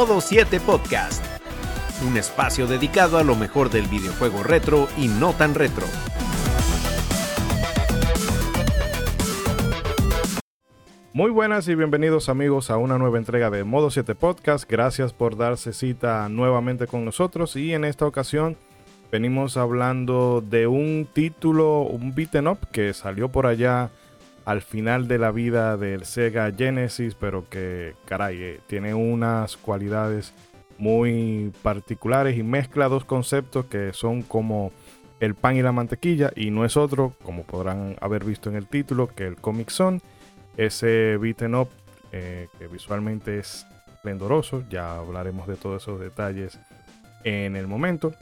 Modo 7 Podcast, un espacio dedicado a lo mejor del videojuego retro y no tan retro. Muy buenas y bienvenidos amigos a una nueva entrega de Modo 7 Podcast. Gracias por darse cita nuevamente con nosotros y en esta ocasión venimos hablando de un título, un beaten up que salió por allá al final de la vida del Sega Genesis, pero que caray, eh, tiene unas cualidades muy particulares y mezcla dos conceptos que son como el pan y la mantequilla y no es otro, como podrán haber visto en el título, que el Comic Son ese beaten up eh, que visualmente es esplendoroso. Ya hablaremos de todos esos detalles en el momento.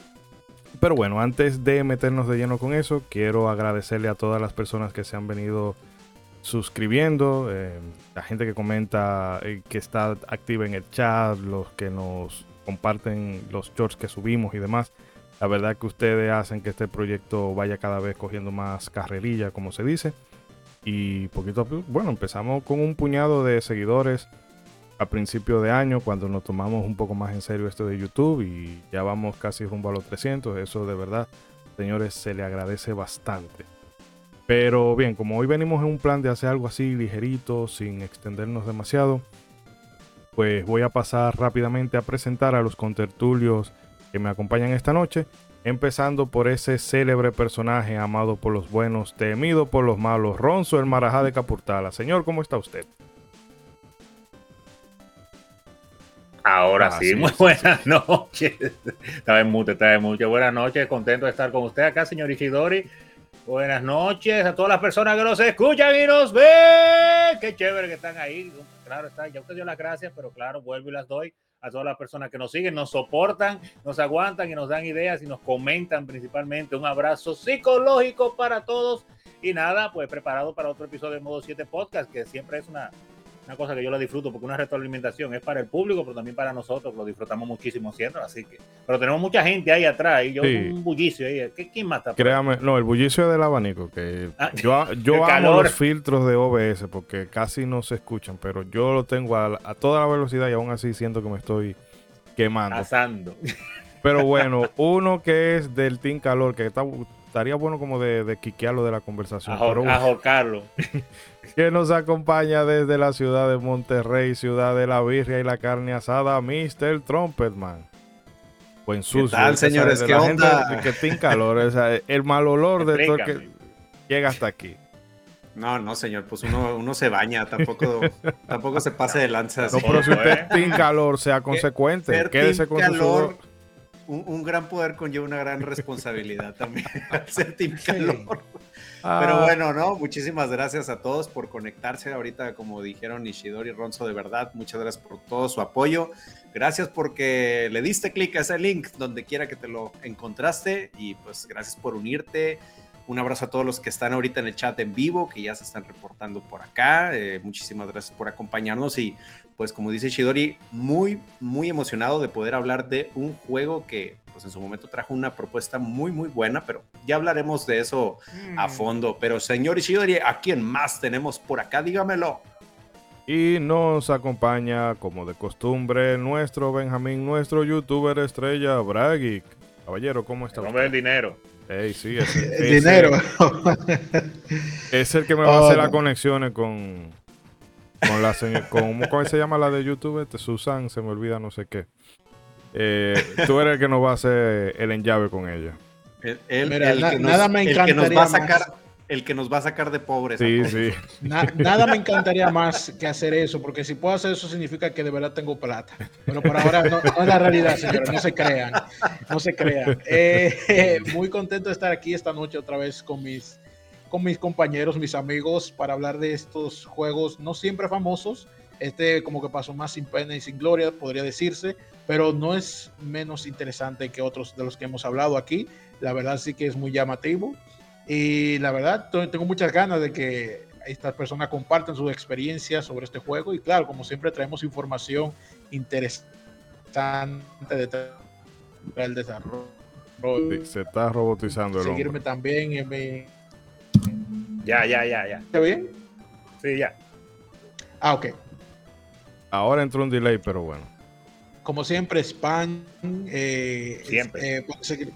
Pero bueno, antes de meternos de lleno con eso, quiero agradecerle a todas las personas que se han venido suscribiendo, eh, la gente que comenta, eh, que está activa en el chat, los que nos comparten los shorts que subimos y demás. La verdad que ustedes hacen que este proyecto vaya cada vez cogiendo más carrerilla, como se dice. Y poquito a poco, bueno, empezamos con un puñado de seguidores a principio de año, cuando nos tomamos un poco más en serio esto de YouTube y ya vamos casi rumbo a los 300. Eso de verdad, señores, se le agradece bastante. Pero bien, como hoy venimos en un plan de hacer algo así ligerito, sin extendernos demasiado, pues voy a pasar rápidamente a presentar a los contertulios que me acompañan esta noche empezando por ese célebre personaje amado por los buenos, temido por los malos, Ronzo el Marajá de Capurtala. Señor, ¿cómo está usted? Ahora sí, muy buenas noches. Estaba en mute, estaba en mute. Buenas noches, contento de estar con usted acá, señor Ishidori. Buenas noches a todas las personas que nos escuchan y nos ven. Qué chévere que están ahí. Claro, está, ya usted dio las gracias, pero claro, vuelvo y las doy a todas las personas que nos siguen, nos soportan, nos aguantan y nos dan ideas y nos comentan principalmente. Un abrazo psicológico para todos. Y nada, pues preparado para otro episodio de Modo 7 Podcast, que siempre es una, una cosa que yo la disfruto porque una retroalimentación es para el público, pero también para nosotros, lo disfrutamos muchísimo siendo, así que, pero tenemos mucha gente ahí atrás y yo un bullicio ahí, ¿quién más está? Créame, no, el bullicio es del abanico, que ah, yo, yo amo los filtros de OBS porque casi no se escuchan, pero yo lo tengo a, toda la velocidad y aún así siento que me estoy quemando. Asando. Pero bueno, uno que es del Team Calor, que está, estaría bueno como de, de quiquearlo de la conversación. A, Carlos. que nos acompaña desde la ciudad de Monterrey, ciudad de la birria y la carne asada, Mr. Trumpetman. Buen sucio. ¿Qué tal, señores? ¿Qué onda? que tiene calor, el mal olor de todo que llega hasta aquí. No, no, señor, pues uno, uno se baña, tampoco, tampoco se pase de lanza. No, pero si usted tiene calor, sea consecuente, quédese con calor, un, gran poder conlleva una gran responsabilidad también. ser team calor. Pero ah. bueno, ¿no? Muchísimas gracias a todos por conectarse ahorita, como dijeron Ishidori y Ronzo, de verdad. Muchas gracias por todo su apoyo. Gracias porque le diste clic a ese link donde quiera que te lo encontraste y pues gracias por unirte. Un abrazo a todos los que están ahorita en el chat en vivo, que ya se están reportando por acá. Eh, muchísimas gracias por acompañarnos y pues como dice Shidori, muy, muy emocionado de poder hablar de un juego que pues en su momento trajo una propuesta muy, muy buena, pero ya hablaremos de eso a mm. fondo. Pero señor Ishidori, ¿a quién más tenemos por acá? Dígamelo. Y nos acompaña, como de costumbre, nuestro Benjamín, nuestro youtuber estrella, Bragik. Caballero, ¿cómo está? No el dinero. Ey, sí, es el, dinero. es el que me va a hacer oh, las conexiones con, con la señora, ¿cómo se llama la de YouTube? Este, Susan, se me olvida no sé qué. Eh, tú eres el que nos va a hacer el enllave con ella. El, que nada me encantaría nos va a sacar, el que nos va a sacar de pobres. Sí, sí. nada me encantaría más que hacer eso, porque si puedo hacer eso significa que de verdad tengo plata. Pero por ahora no, es la realidad, señores, no se crean. No se crean. Eh, muy contento de estar aquí esta noche otra vez con mis con mis compañeros, mis amigos, para hablar de estos juegos no siempre famosos. Este como que pasó más sin pena y sin gloria, podría decirse, pero no es menos interesante que otros de los que hemos hablado aquí. La verdad sí que es muy llamativo. Y la verdad, tengo muchas ganas de que estas personas compartan su experiencia sobre este juego. Y claro, como siempre, traemos información interesante del desarrollo. Se está robotizando el Seguirme también en mi ya, ya, ya, ya. ¿Está bien? Sí, ya. Ah, ok. Ahora entró un delay, pero bueno. como siempre, spam. Eh, siempre. Eh, seguir.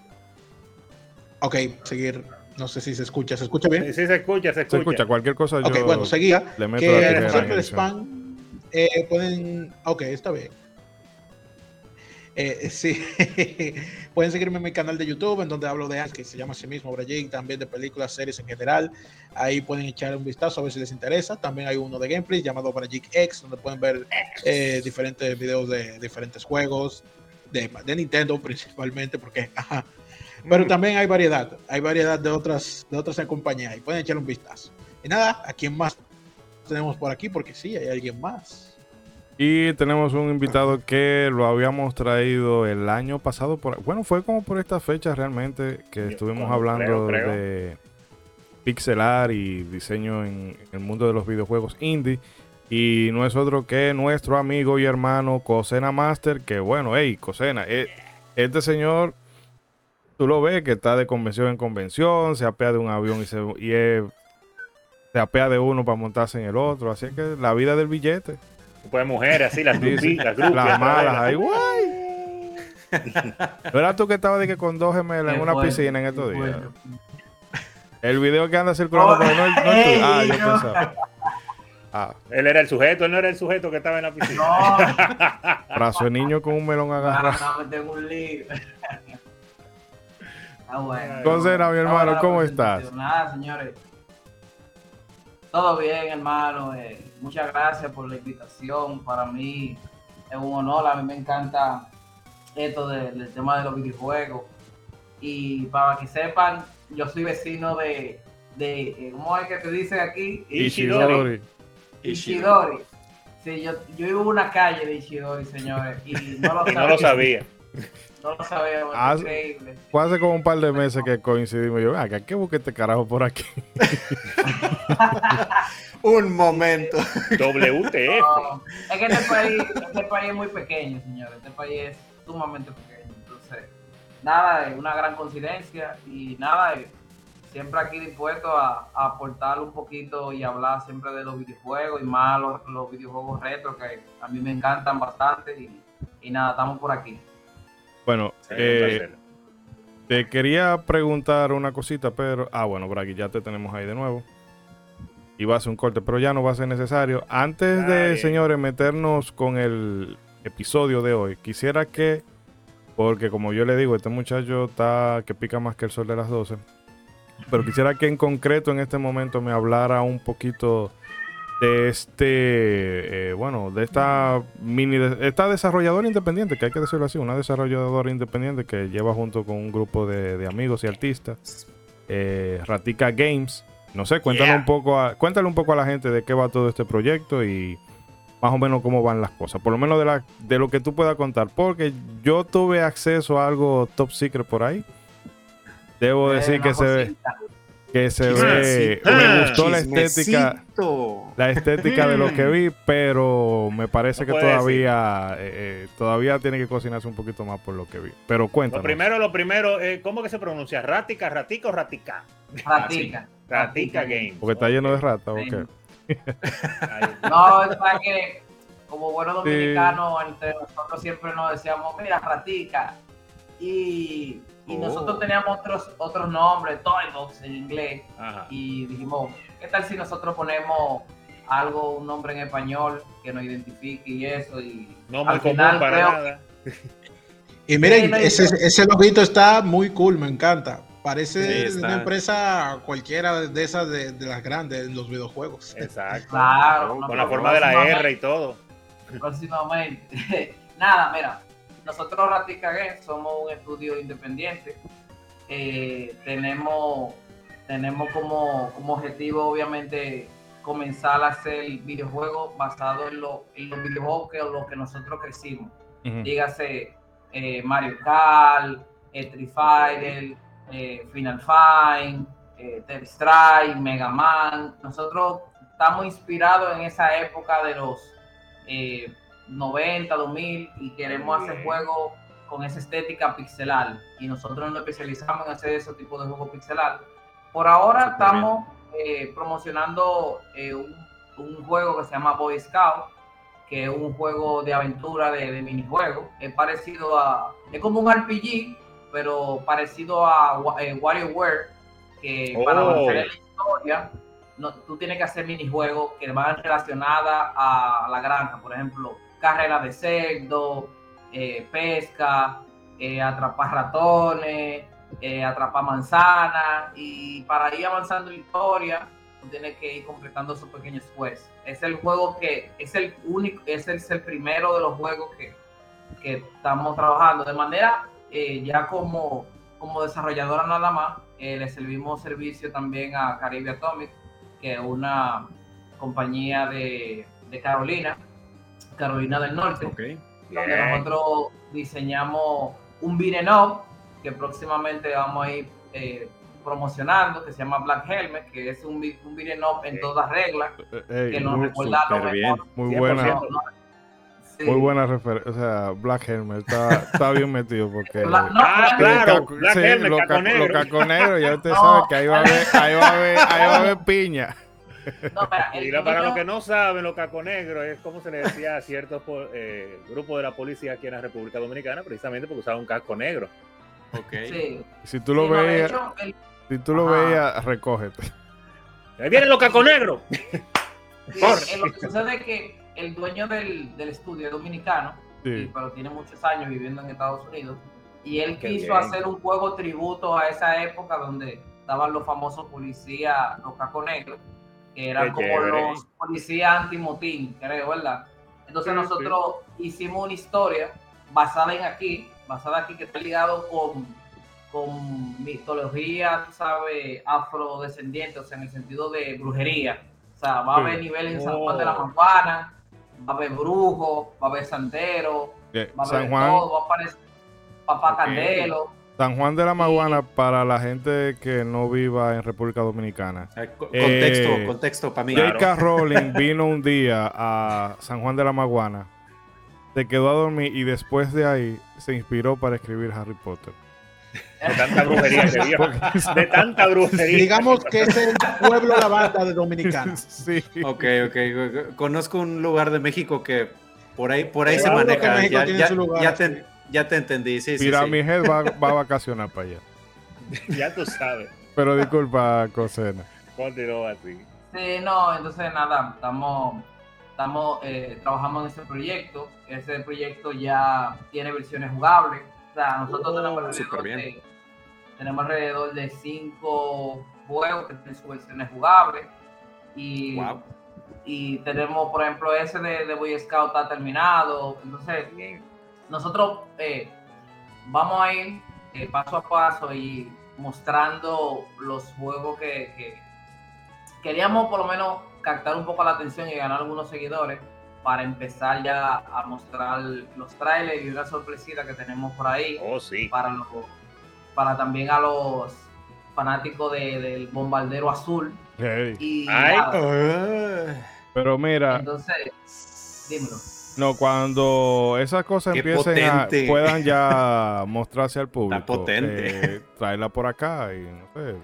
Ok, seguir. No sé si se escucha. ¿Se escucha bien? Sí, se escucha, se escucha. Se escucha. Cualquier cosa yo Ok, bueno, seguía. Le meto que, la como siempre, el spam. Eh, pueden. Ok, está bien. Eh, sí, pueden seguirme en mi canal de YouTube, en donde hablo de que se llama así mismo Brajik, también de películas, series en general. Ahí pueden echar un vistazo a ver si les interesa. También hay uno de gameplay llamado Brajik X, donde pueden ver eh, diferentes videos de diferentes juegos, de, de Nintendo principalmente, porque ajá. Pero también hay variedad, hay variedad de otras, de otras compañías y pueden echar un vistazo. Y nada, ¿a quién más tenemos por aquí? Porque sí, hay alguien más. Y tenemos un invitado que lo habíamos traído el año pasado. Por, bueno, fue como por esta fecha realmente que estuvimos hablando de pixelar y diseño en, el mundo de los videojuegos indie. Y no es otro que nuestro amigo y hermano Cosena Master. Que bueno, hey, Cosena, eh, este señor, tú lo ves que está de convención en convención, se apea de un avión y se, y se apea de uno para montarse en el otro. Así que la vida del billete. Pues mujeres así, las grupitas, Las malas ahí, guay. ¿No eras tú que estabas de que con dos gemelas en una piscina en estos días? El video que anda circulando por no, no, Ah, yo pensaba. Ah. Él era el sujeto, él no era el sujeto que estaba en la piscina. No. Brazo de niño con un melón agarrado. No, tengo un lío. Ah, bueno. Entonces, mi hermano, ¿cómo estás? Nada, señores. Todo bien, hermano. Eh, muchas gracias por la invitación. Para mí es un honor. A mí me encanta esto del tema de los videojuegos. Y para que sepan, yo soy vecino de, de eh, ¿cómo es que te dicen aquí? Ishidori. Ishidori. Sí, yo, yo vivo en una calle de Ishidori, señores, y no lo, y no lo sabía. No lo sabemos, hace, increíble. Fue hace como un par de meses que coincidimos. Yo, acá, ¿qué busqué este carajo por aquí? un momento. WTF. es que este país, este país es muy pequeño, señores. Este país es sumamente pequeño. Entonces, nada, es una gran coincidencia y nada, siempre aquí dispuesto a, aportar un poquito y hablar siempre de los videojuegos y más los, videojuegos retro que a mí me encantan bastante y, y nada, estamos por aquí. Bueno, eh, te quería preguntar una cosita, pero. Ah, bueno, Bragi, ya te tenemos ahí de nuevo. Iba a hacer un corte, pero ya no va a ser necesario. Antes de, señores, meternos con el episodio de hoy, quisiera que. Porque como yo le digo, este muchacho está que pica más que el sol de las 12. Pero quisiera que en concreto en este momento me hablara un poquito de este, eh, bueno, de esta mini, esta desarrolladora independiente, que hay que decirlo así, una desarrolladora independiente que lleva junto con un grupo de, amigos y artistas, eh, Ratica Games. No sé, cuéntale un poco, a, cuéntale un poco a la gente de qué va todo este proyecto y más o menos cómo van las cosas, por lo menos de, la, de lo que tú puedas contar, porque yo tuve acceso a algo top secret por ahí. Debo decir que se ve que se ve. Me gustó la estética. La estética de lo que vi, pero me parece que todavía eh, eh, todavía tiene que cocinarse un poquito más por lo que vi. Pero cuéntame. Lo primero, lo primero, eh, ¿cómo que se pronuncia? ¿Ratica, ratica o ratica? Ratica. Ratica Game. Porque está lleno de ratas, ¿o qué? no, es para que, como buenos dominicanos, entre nosotros siempre nos decíamos, mira, ratica. Y y nosotros oh. teníamos otros, otros nombres, Toybox en inglés. Y dijimos, ¿qué tal si nosotros ponemos algo, un nombre en español que nos identifique y eso? Y no al final, para nada. Y miren, ese, ese loguito está muy cool, me encanta. Parece una empresa cualquiera de esas de, las grandes en los videojuegos. Exacto. Claro, con la forma de la R y todo. Próximamente. Nada, mira, nosotros Ratica somos un estudio independiente. Eh, tenemos tenemos como, objetivo, obviamente, comenzar a hacer videojuegos basados en, en los videojuegos que los que nosotros crecimos. Dígase eh, Mario Kart, eh, Street Fighter, Final Fight, eh, Strike, Mega Man. Nosotros estamos inspirados en esa época de los 90, 2000 y queremos hacer juegos con esa estética pixelar y nosotros nos especializamos en hacer ese tipo de juegos pixelar. Por ahora estamos eh, promocionando eh, un, juego que se llama Boy Scout, que es un juego de aventura de, de minijuego. Es parecido a. Es como un RPG, pero parecido a eh, WarioWare, que para Oh. avanzar en la historia, no, tú tienes que hacer minijuegos que van relacionadas a la granja. Por ejemplo, carrera de cerdo, eh, pesca, eh, atrapar ratones, eh, atrapar manzanas. Y para ir avanzando en historia, tú tienes que ir completando esos pequeños quests. Es el juego que es el único, es el, primero de los juegos que, que estamos trabajando. De manera ya como, como desarrolladora nada más, le servimos servicio también a Caribe Atomic, que es una compañía de, de Carolina, Carolina del Norte, donde nosotros diseñamos un up que próximamente vamos a ir eh, promocionando, que se llama Black Helmet, que es un, un up en todas reglas, Eh, ey, que nos recuerda lo súper bien. mejor. muy 100%. buena, No, no, sí. muy buena referencia. O sea, Black Helmet está, está bien metido porque. Bla- no, Ah, claro. Black sí, Helmet, caco caco- negro. ya usted No. sabe que ahí va a haber, ahí va a haber, ahí va a haber piña. No, el Y para los que no saben, los caconegros es como se le decía a ciertos eh, grupos de la policía aquí en la República Dominicana, precisamente porque usaban un casco negro. Ok. sí. Si tú lo Sí, veías, el- si tú lo veías, recógete. Ahí vienen los caconegros. Sí, lo que sucede es que el dueño del, del estudio es dominicano, y- pero tiene muchos años viviendo en Estados Unidos. Y él Qué quiso bien. hacer un juego tributo a esa época donde estaban los famosos policías, los cacos negros, que eran Qué como chévere. los policías anti-motín, creo, ¿verdad? Entonces Sí, nosotros hicimos una historia basada en aquí, basada aquí, que está ligado con, con mitología, sabes, afrodescendiente, o sea, en el sentido de brujería. O sea, va a Sí. haber niveles en San Juan de la Oh. Maguana, va a haber brujo, va a haber santero, Eh, va a haber San Juan, todo, va a aparecer papá. Candelo. San Juan de la Maguana para la gente que no viva en República Dominicana. Ah, co- Eh, Contexto, contexto para mí. Claro. J.K. Rowling vino un día a San Juan de la Maguana, se quedó a dormir y después de ahí se inspiró para escribir Harry Potter. De tanta brujería que. De tanta brujería. Digamos que es el pueblo la banda de Dominicana. sí. Ok, ok. Conozco un lugar de México que por ahí, por ahí se maneja. México Ya, tiene ya- su lugar, ya sí. Ya te entendí. Sí, sí, sí. Pyramid Head va, va a vacacionar para allá. Ya tú sabes. Pero disculpa, Cosena. Continuó así. Sí, no, entonces nada, estamos, estamos eh, trabajando en ese proyecto. Ese proyecto ya tiene versiones jugables. O sea, nosotros Oh, tenemos, súper alrededor bien. de, tenemos alrededor de cinco juegos que tienen sus versiones jugables. Y, Wow. y tenemos, por ejemplo, ese de, de Boy Scout está terminado. Entonces, Bien. Nosotros eh, vamos a ir eh, paso a paso y mostrando los juegos que, que queríamos por lo menos captar un poco la atención y ganar algunos seguidores para empezar ya a mostrar los trailers y una sorpresita que tenemos por ahí Oh, sí. para los, para también a los fanáticos de- del bombardero azul Hey. y Ay. Pero mira, entonces dímelo no, cuando esas cosas Qué empiecen a puedan ya mostrarse al público, potente. eh, tráela por acá y no sé.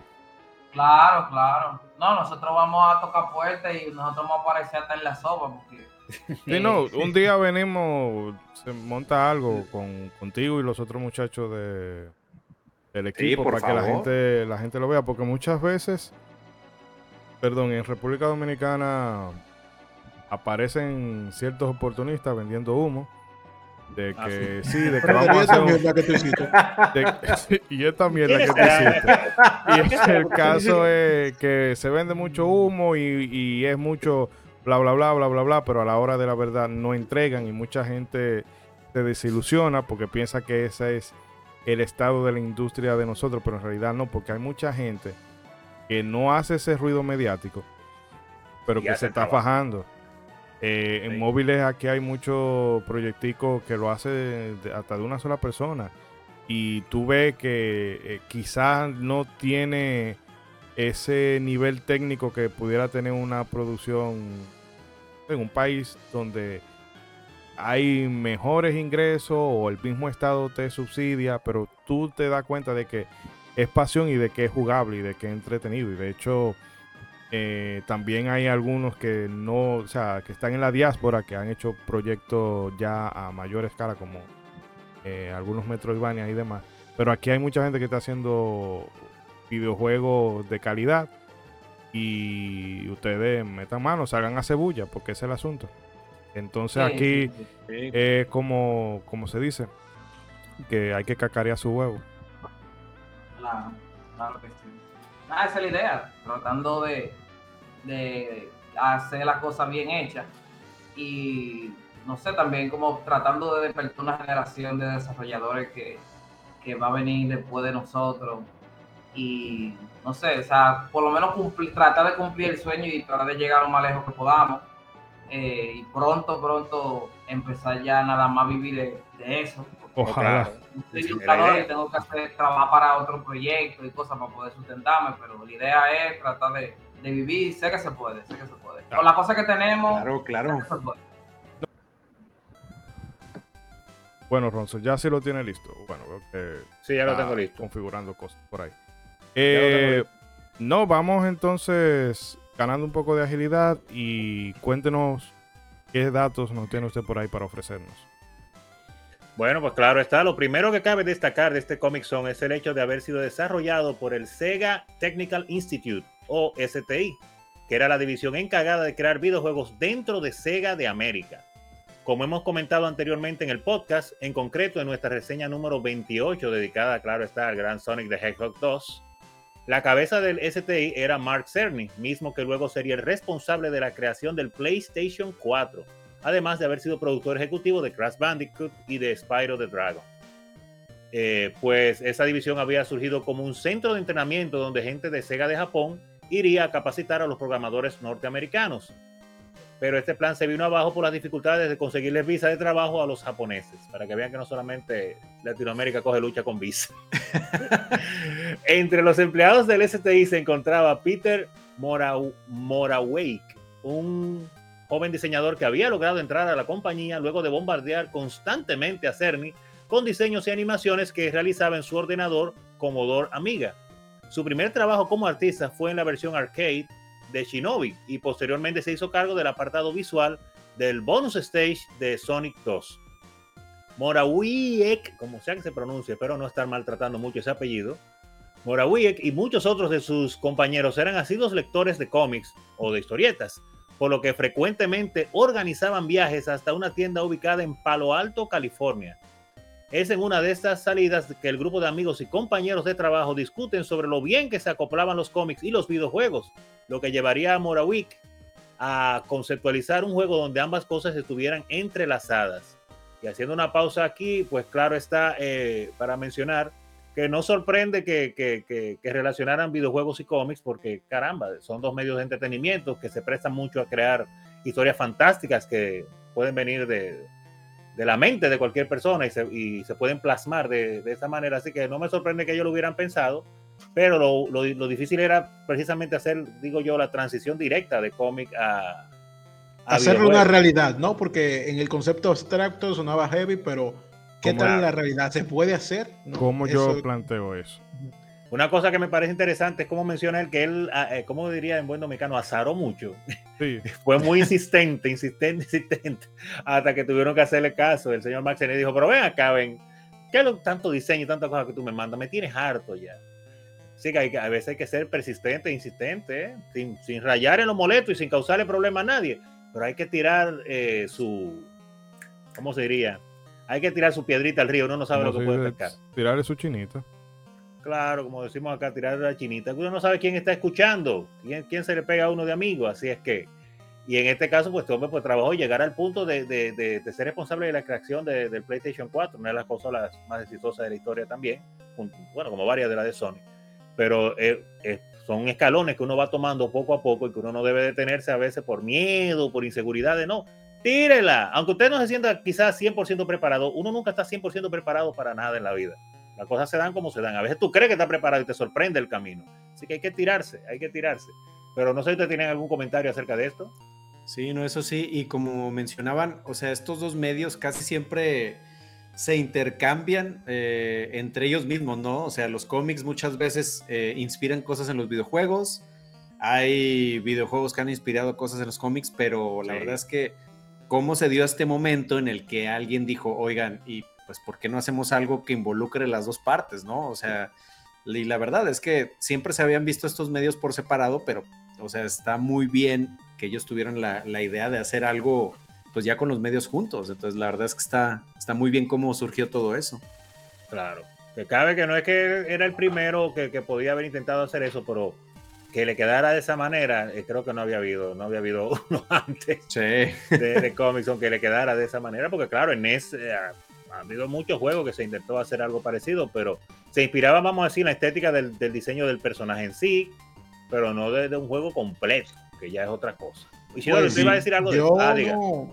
Claro, claro. No, nosotros vamos a tocar puertas y nosotros vamos a aparecer hasta en la sopa porque... Sí, no, un día venimos, se monta algo con, contigo y los otros muchachos de, del equipo por para que la gente, la gente lo vea, porque muchas veces, perdón, en República Dominicana aparecen ciertos oportunistas vendiendo humo. De Ah, que sí, de que vamos a hacer un- mierda que tú hiciste. de- y esta mierda que ¿Quién tú hiciste. Y el caso es que se vende mucho humo y, y es mucho bla, bla, bla, bla, bla, bla, pero a la hora de la verdad no entregan y mucha gente se desilusiona porque piensa que ese es el estado de la industria de nosotros, pero en realidad no, porque hay mucha gente que no hace ese ruido mediático, pero Y que se está trabajo. fajando. Eh, En móviles aquí hay muchos proyecticos que lo hace de- hasta de una sola persona y tú ves que eh, quizás no tiene ese nivel técnico que pudiera tener una producción en un país donde hay mejores ingresos o el mismo estado te subsidia, pero tú te das cuenta de que es pasión y de que es jugable y de que es entretenido. Y de hecho, Eh, también hay algunos que no, o sea, que están en la diáspora, que han hecho proyectos ya a mayor escala, como eh, algunos Metroidvania y demás. Pero aquí hay mucha gente que está haciendo videojuegos de calidad. Y ustedes metan mano, salgan a cebulla, porque ese es el asunto. Entonces aquí es como, como se dice, que hay que cacarear su huevo. Claro, claro que sí. Ah, esa es la idea, tratando de, de hacer las cosas bien hechas y no sé, también como tratando de despertar una generación de desarrolladores que, que va a venir después de nosotros y no sé, o sea, por lo menos cumplir, tratar de cumplir el sueño y tratar de llegar lo más lejos que podamos eh, y pronto, pronto empezar ya nada más vivir de, eso. Ojalá. Ilustrador y tengo que hacer, trabajar para otro proyecto y cosas para poder sustentarme, pero la idea es tratar de, de vivir. Sé que se puede, sé que se puede. Con las cosas que tenemos, claro, claro. Bueno, Ronzo, ya sí lo tiene listo. Bueno, que sí, ya lo tengo listo. Configurando cosas por ahí. Eh, no, vamos entonces ganando un poco de agilidad y cuéntenos qué datos nos tiene usted por ahí para ofrecernos. Bueno, pues claro está. Lo primero que cabe destacar de este Comic Zone es el hecho de haber sido desarrollado por el Sega Technical Institute, o STI, que era la división encargada de crear videojuegos dentro de Sega de América. Como hemos comentado anteriormente en el podcast, en concreto en nuestra reseña número 28, dedicada, claro está, al gran Sonic the Hedgehog 2, la cabeza del STI era Mark Cerny, mismo que luego sería el responsable de la creación del PlayStation 4, además de haber sido productor ejecutivo de Crash Bandicoot y de Spyro the Dragon. Eh, pues esa división había surgido como un centro de entrenamiento donde gente de Sega de Japón iría a capacitar a los programadores norteamericanos, pero este plan se vino abajo por las dificultades de conseguirles visa de trabajo a los japoneses, para que vean que no solamente Latinoamérica coge lucha con visa. Entre los empleados del STI se encontraba Peter Morawake, un joven diseñador que había logrado entrar a la compañía luego de bombardear constantemente a Cerny con diseños y animaciones que realizaba en su ordenador Commodore Amiga. Su primer trabajo como artista fue en la versión arcade de Shinobi y posteriormente se hizo cargo del apartado visual del bonus stage de Sonic 2. Morawiek, como sea que se pronuncie, pero no estar maltratando mucho ese apellido, Morawiek y muchos otros de sus compañeros eran asiduos lectores de cómics o de historietas, por lo que frecuentemente organizaban viajes hasta una tienda ubicada en Palo Alto, California. Es en una de estas salidas que el grupo de amigos y compañeros de trabajo discuten sobre lo bien que se acoplaban los cómics y los videojuegos, lo que llevaría a Morawick a conceptualizar un juego donde ambas cosas estuvieran entrelazadas. Y haciendo una pausa aquí, pues claro está eh, para mencionar que no sorprende que, que, relacionaran videojuegos y cómics, porque caramba, son dos medios de entretenimiento que se prestan mucho a crear historias fantásticas que pueden venir de, de la mente de cualquier persona y se, y se pueden plasmar de, de, esa manera. Así que no me sorprende que ellos lo hubieran pensado, pero lo, lo, lo difícil era precisamente hacer, digo yo, la transición directa de cómic a... Hacerlo una realidad, ¿no? Porque en el concepto abstracto sonaba heavy, pero ¿qué tal en la realidad? ¿Se puede hacer? ¿No? ¿Cómo yo planteo eso? Una cosa que me parece interesante es cómo menciona él que él, ah, eh, como diría en buen dominicano, azaró mucho. Sí. Fue muy insistente, insistente, insistente, hasta que tuvieron que hacerle caso. El señor Max dijo, pero ven acá, ven, ¿qué es lo, tanto diseño y tantas cosas que tú me mandas? Me tienes harto ya. Sí, que, hay, a veces hay que ser persistente, insistente, ¿eh? sin, sin, rayar en lo molesto y sin causarle problema a nadie. Pero hay que tirar eh, su, ¿cómo se diría? Hay que tirar su piedrita al río, uno no sabe lo que puede pescar. Tirarle su chinita. Claro, como decimos acá, tirar la chinita. Uno no sabe quién está escuchando, quién, quién se le pega a uno de amigo, así es que. Y en este caso, pues este hombre pues, trabajó y llegar al punto de, de, de, de ser responsable de la creación del PlayStation 4, una de las consolas más exitosas de la historia también, bueno, como varias de las de Sony. Pero eh, eh, son escalones que uno va tomando poco a poco y que uno no debe detenerse a veces por miedo, por inseguridad de no. Tírela. Aunque usted no se sienta quizás 100% preparado, uno nunca está 100% preparado para nada en la vida. Las cosas se dan como se dan. A veces tú crees que está preparado y te sorprende el camino. Así que hay que tirarse, hay que tirarse. Pero no sé si ustedes tienen algún comentario acerca de esto. Sí, no, eso sí. Y como mencionaban, o sea, estos dos medios casi siempre se intercambian eh, entre ellos mismos, ¿no? O sea, los cómics muchas veces eh, inspiran cosas en los videojuegos. hay videojuegos que han inspirado cosas en los cómics, pero la verdad es que cómo se dio este momento en el que alguien dijo, oigan, y pues, ¿por qué no hacemos algo que involucre las dos partes, no? O sea, y la verdad es que siempre se habían visto estos medios por separado, pero, o sea, está muy bien que ellos tuvieran la, la idea de hacer algo, pues ya con los medios juntos. Entonces, la verdad es que está, está muy bien cómo surgió todo eso. Claro. Que cabe que no es que era el primero que, que podía haber intentado hacer eso, pero que le quedara de esa manera, eh, creo que no había habido, no había habido uno antes sí. de, de Comics que le quedara de esa manera, porque claro, en NES eh, ha habido muchos juegos que se intentó hacer algo parecido, pero se inspiraba, vamos a decir, en la estética del, del diseño del personaje en sí, pero no de, de, un juego completo, que ya es otra cosa. Y si pues, no, iba a decir algo yo de ah, no,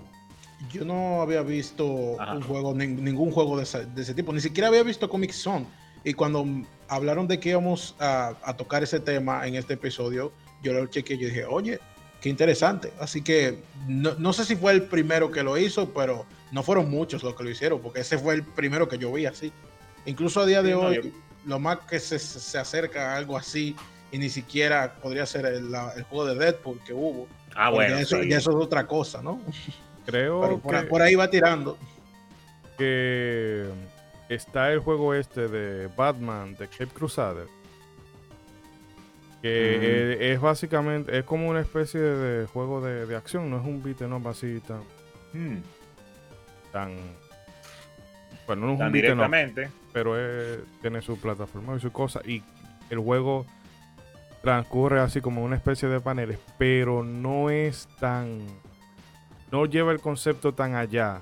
Yo no había visto Ajá. un juego, ni, ningún juego de ese, de ese, tipo, ni siquiera había visto Comic Zone. Y cuando hablaron de que íbamos a, a, tocar ese tema en este episodio, yo lo chequeé y yo dije, oye, qué interesante. Así que no, no, sé si fue el primero que lo hizo, pero no fueron muchos los que lo hicieron, porque ese fue el primero que yo vi así. Incluso a día de sí, hoy, no, yo... lo más que se, se, acerca a algo así, y ni siquiera podría ser el, la, el juego de Deadpool que hubo. Ah, bueno. Eso, sí. ya eso es otra cosa, ¿no? Creo pero por, que, por ahí va tirando. Que está el juego este de Batman, de Cape Crusader. Que mm. es, es, básicamente, es como una especie de juego de, de acción, no es un beat no así tan, mm. tan. Bueno, no es tan un directamente. No, pero es, tiene su plataforma y su cosa. Y el juego transcurre así como una especie de paneles, pero no es tan. No lleva el concepto tan allá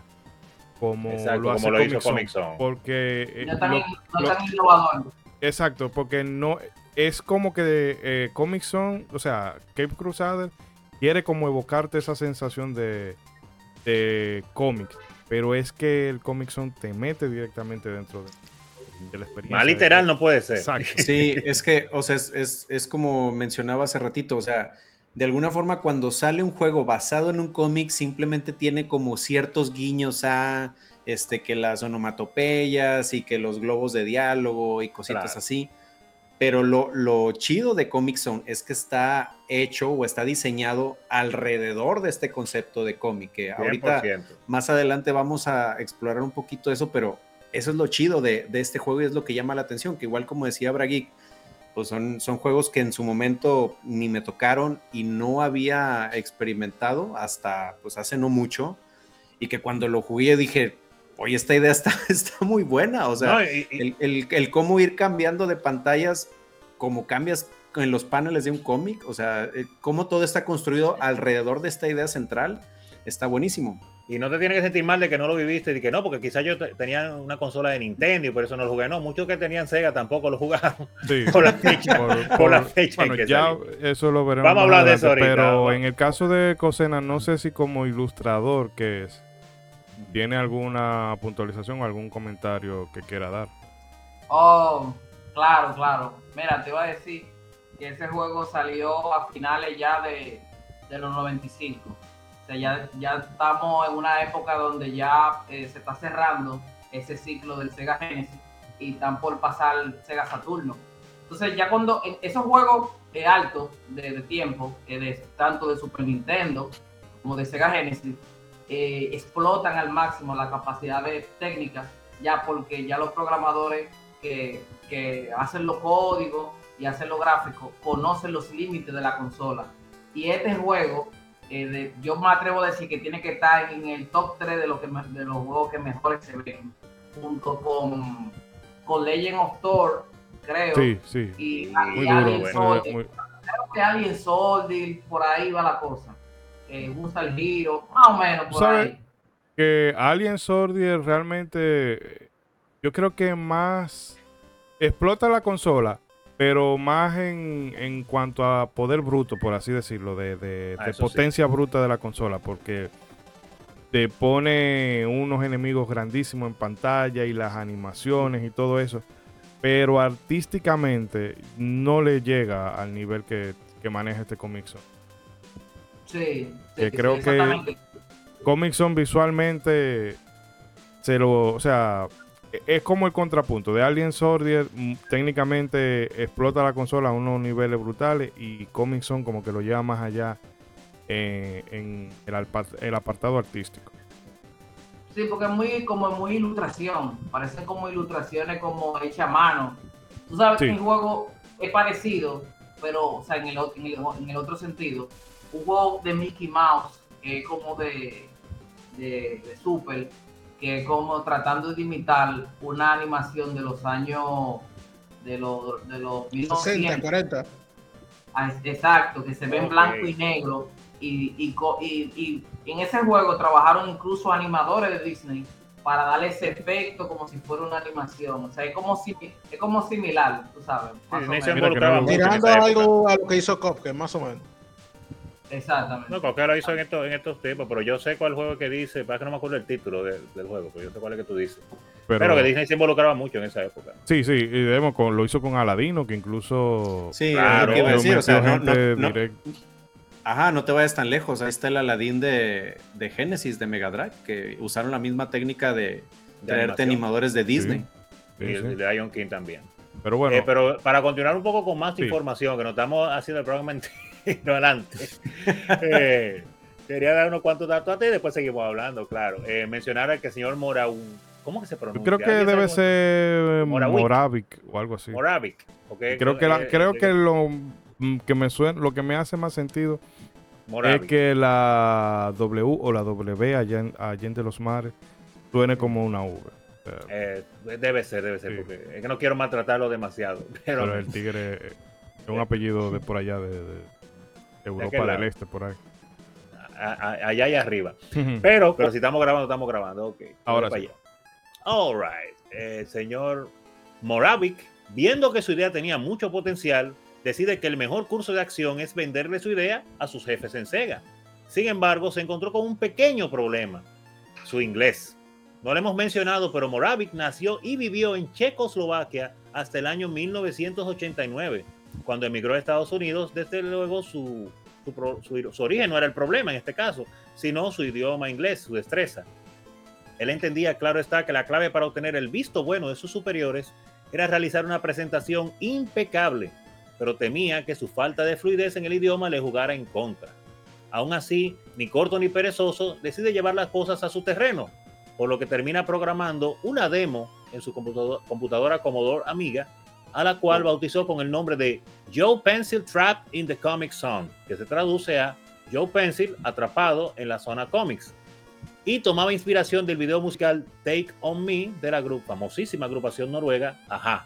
como exacto, lo hace como lo Comic hizo Zone, Comic Zone. Porque. eh, No tan, lo- no lo- tan innovador. Exacto, porque no es como que eh, Comic Zone, o sea, Cape Crusader quiere como evocarte esa sensación de, de cómics, pero es que el Comic Zone te mete directamente dentro de, de la experiencia. Más literal no puede ser. Exacto. Sí, es que, o sea, es, es, es como mencionaba hace ratito, o sea, de alguna forma cuando sale un juego basado en un cómic simplemente tiene como ciertos guiños a este que las onomatopeyas y que los globos de diálogo y cositas Claro. así. Pero lo, lo chido de Comic Zone es que está hecho o está diseñado alrededor de este concepto de cómic. Que ahorita 100%. más adelante vamos a explorar un poquito eso, pero eso es lo chido de, de este juego y es lo que llama la atención. Que igual como decía Brageek, pues son, son juegos que en su momento ni me tocaron y no había experimentado hasta pues hace no mucho. Y que cuando lo jugué dije, oye, esta idea está, está muy buena. O sea, No, y- y- el, el- el cómo ir cambiando de pantallas, como cambias en los paneles de un cómic, o sea, eh, cómo todo está construido alrededor de esta idea central, está buenísimo. Y no te tienes que sentir mal de que no lo viviste y que no, porque quizás yo te- tenía una consola de Nintendo y por eso no lo jugué. No, muchos que tenían Sega tampoco lo jugaron Sí. por la fecha. Por- por la fecha en bueno, que ya salió. eso lo veremos. Vamos a hablar de eso ahorita, Pero en el caso de Cosena, no sé si como ilustrador que es, tiene alguna puntualización o algún comentario que quiera dar. Oh, claro, claro. Mira, te iba a decir que ese juego salió a finales ya de, de los 95. O sea, ya, ya estamos en una época donde ya eh, se está cerrando ese ciclo del Sega Genesis y están por pasar Sega Saturno. Entonces, ya cuando esos juegos altos de, tiempo, eh, de, tanto de Super Nintendo como de Sega Genesis, eh, explotan al máximo la capacidad de técnica, ya porque ya los programadores que, que hacen los códigos y hacen los gráficos conocen los límites de la consola. Y este juego, eh, de- yo me atrevo a decir que tiene que estar en el top 3 de, lo que, me- de los juegos que mejores se ven, junto con, con Legend of Thor, creo. Sí, sí. Y, Muy y duro. Alien Soldier. muy- Creo que Alien Soldier, por ahí va la cosa. Eh, Gunstar Hero, más o menos por ¿Sabe? ahí. que Alien Soldier realmente yo creo que más explota la consola pero más en, en cuanto a poder bruto por así decirlo de, de- Ah, de eso sí. potencia bruta de la consola porque te pone unos enemigos grandísimos en pantalla y las animaciones y todo eso pero artísticamente no le llega al nivel que, que maneja este Comic Zone. Sí, Que sí, creo sí, que-. Comic Zone visualmente se lo, o sea, es como el contrapunto de Alien Soldier mm, técnicamente explota la consola a unos niveles brutales y Comic Zone como que lo lleva más allá eh, en el, apartado artístico. Sí, porque es muy como muy ilustración, parecen como ilustraciones como hechas a mano. Tú sabes que el juego es parecido, pero o sea, en el, en el, otro sentido, un juego de Mickey Mouse que es como de, de, de Super que es como tratando de imitar una animación de los años de los de los 60, 40. Ah, exacto, que se ve en blanco y negro. Y, y, y, en ese juego trabajaron incluso animadores de Disney para darle ese efecto como si fuera una animación. O sea, es como, si, es como similar, tú sabes. Tirando algo a lo que hizo Cop, más o menos. Exactamente. No, cualquiera lo hizo en estos, en estos tiempos, pero yo sé cuál juego que dice, para que no me acuerdo el título del juego, pero yo sé cuál es que tú dices. Pero, que Disney se involucraba mucho en esa época. Sí, sí, y vemos, con, lo hizo con Aladino, que incluso... Sí, claro, decir, o sea, no, Ajá, no te vayas tan lejos. Ahí está el Aladdin de, de Genesis, de Mega Drive, que usaron la misma técnica de, traerte animadores de Disney. y de Lion King también. Pero bueno. Eh, pero para continuar un poco con más información, que nos estamos haciendo el programa ignorante. eh, quería dar unos cuantos datos a ti y después seguimos hablando, claro. Eh, mencionar que el señor Mora, ¿cómo que se pronuncia? Creo que debe ser Moravic o algo así. Moravic. Creo que, eh, creo que lo mm, que me suena, lo que me hace más sentido es que la W o la W allá en, Allende los Mares suene como una V. Eh, debe ser, debe ser, porque es que no quiero maltratarlo demasiado. Pero, el tigre es un apellido de por allá de Europa del Este, por ahí. allá y arriba. pero, pero si estamos grabando, estamos grabando. Ok. Ahora sí. All right. El señor Moravik, viendo que su idea tenía mucho potencial, decide que el mejor curso de acción es venderle su idea a sus jefes en Sega. Sin embargo, se encontró con un pequeño problema, su inglés. No lo hemos mencionado, pero Moravik nació y vivió en Checoslovaquia hasta el año 1989 cuando emigró a Estados Unidos, desde luego su, su, origen no era el problema en este caso, sino su idioma inglés, su destreza. Él entendía, claro está, que la clave para obtener el visto bueno de sus superiores era realizar una presentación impecable, pero temía que su falta de fluidez en el idioma le jugara en contra. Aún así, ni corto ni perezoso decide llevar las cosas a su terreno, por lo que termina programando una demo en su computadora Commodore Amiga a la cual bautizó con el nombre de Joe Pencil Trap in the Comic Zone, que se traduce a Joe Pencil atrapado en la zona cómics. Y tomaba inspiración del video musical Take On Me de la famosísima agrupación noruega Aja.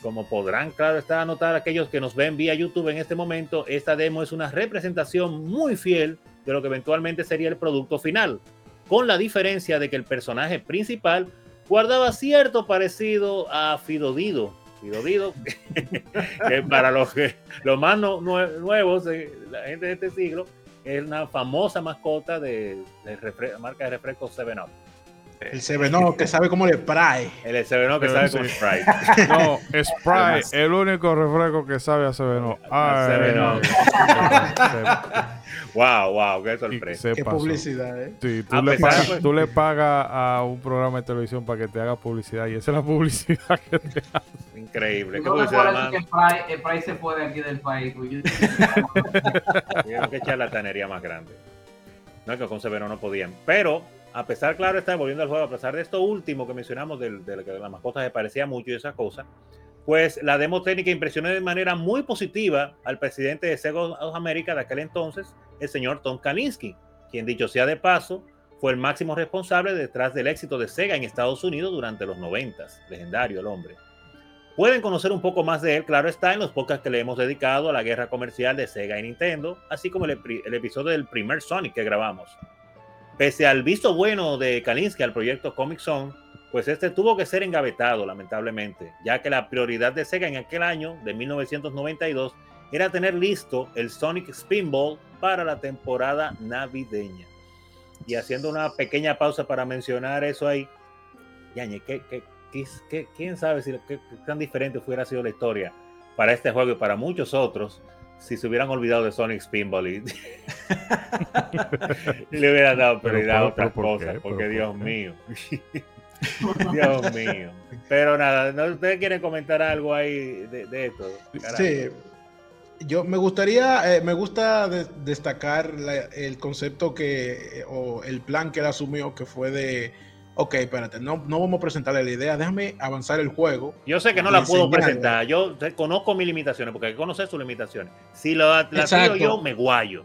Como podrán, claro, estar a notar aquellos que nos ven vía YouTube en este momento, esta demo es una representación muy fiel de lo que eventualmente sería el producto final, con la diferencia de que el personaje principal guardaba cierto parecido a Fidodido, Dido que para los, que, los más nuevos, la gente de este siglo, es una famosa mascota de, de marca de refresco 7-Up. El Seveno que sabe cómo le Sprite. El Seveno que sabe cómo Sprite. No, Sprite, el único refresco que sabe a Seveno. wow, wow, qué sorpresa. Qué publicidad, ¿eh? Sí, tú, le pagas, pues- tú le pagas a un programa de televisión para que te haga publicidad y esa es la publicidad que te hace. Increíble. ¿Qué publicidad que el Sprite se fue de aquí del país. Pues qué charlatanería más grande. No es que con Seveno no podían. Pero a pesar, claro, está volviendo al juego, a pesar de esto último que mencionamos, de, de que la mascota se parecía mucho y esa cosa, pues la demo técnica impresionó de manera muy positiva al presidente de Sega of America de aquel entonces, el señor Tom Kalinske, quien dicho sea de paso, fue el máximo responsable detrás del éxito de Sega en Estados Unidos durante los 90, legendario el hombre. Pueden conocer un poco más de él, claro está, en los podcasts que le hemos dedicado a la guerra comercial de Sega y Nintendo, así como el, el episodio del primer Sonic que grabamos. Pese al visto bueno de Kalinsky al proyecto Comic Zone, pues este tuvo que ser engavetado, lamentablemente, ya que la prioridad de Sega en aquel año, de 1992, era tener listo el Sonic Spinball para la temporada navideña. Y haciendo una pequeña pausa para mencionar eso ahí, Yañe, ¿qué, qué, quién sabe si qué tan diferente hubiera sido la historia para este juego y para muchos otros si se hubieran olvidado de Sonic Spinball y, le hubieran dado prioridad a otras cosas, porque Dios mío. Dios mío. Pero nada, ¿no? ¿ustedes quieren comentar algo ahí de, de esto? Carajo. Sí. Yo me gustaría, eh, me gusta de- destacar la- el concepto que, eh, o el plan que él asumió, que fue de, ok, espérate, no, no vamos a presentarle la idea, déjame avanzar el juego. Yo sé que no la puedo presentar. Yo conozco mis limitaciones, porque hay que conocer sus limitaciones. Si la, la tiro yo, me guayo.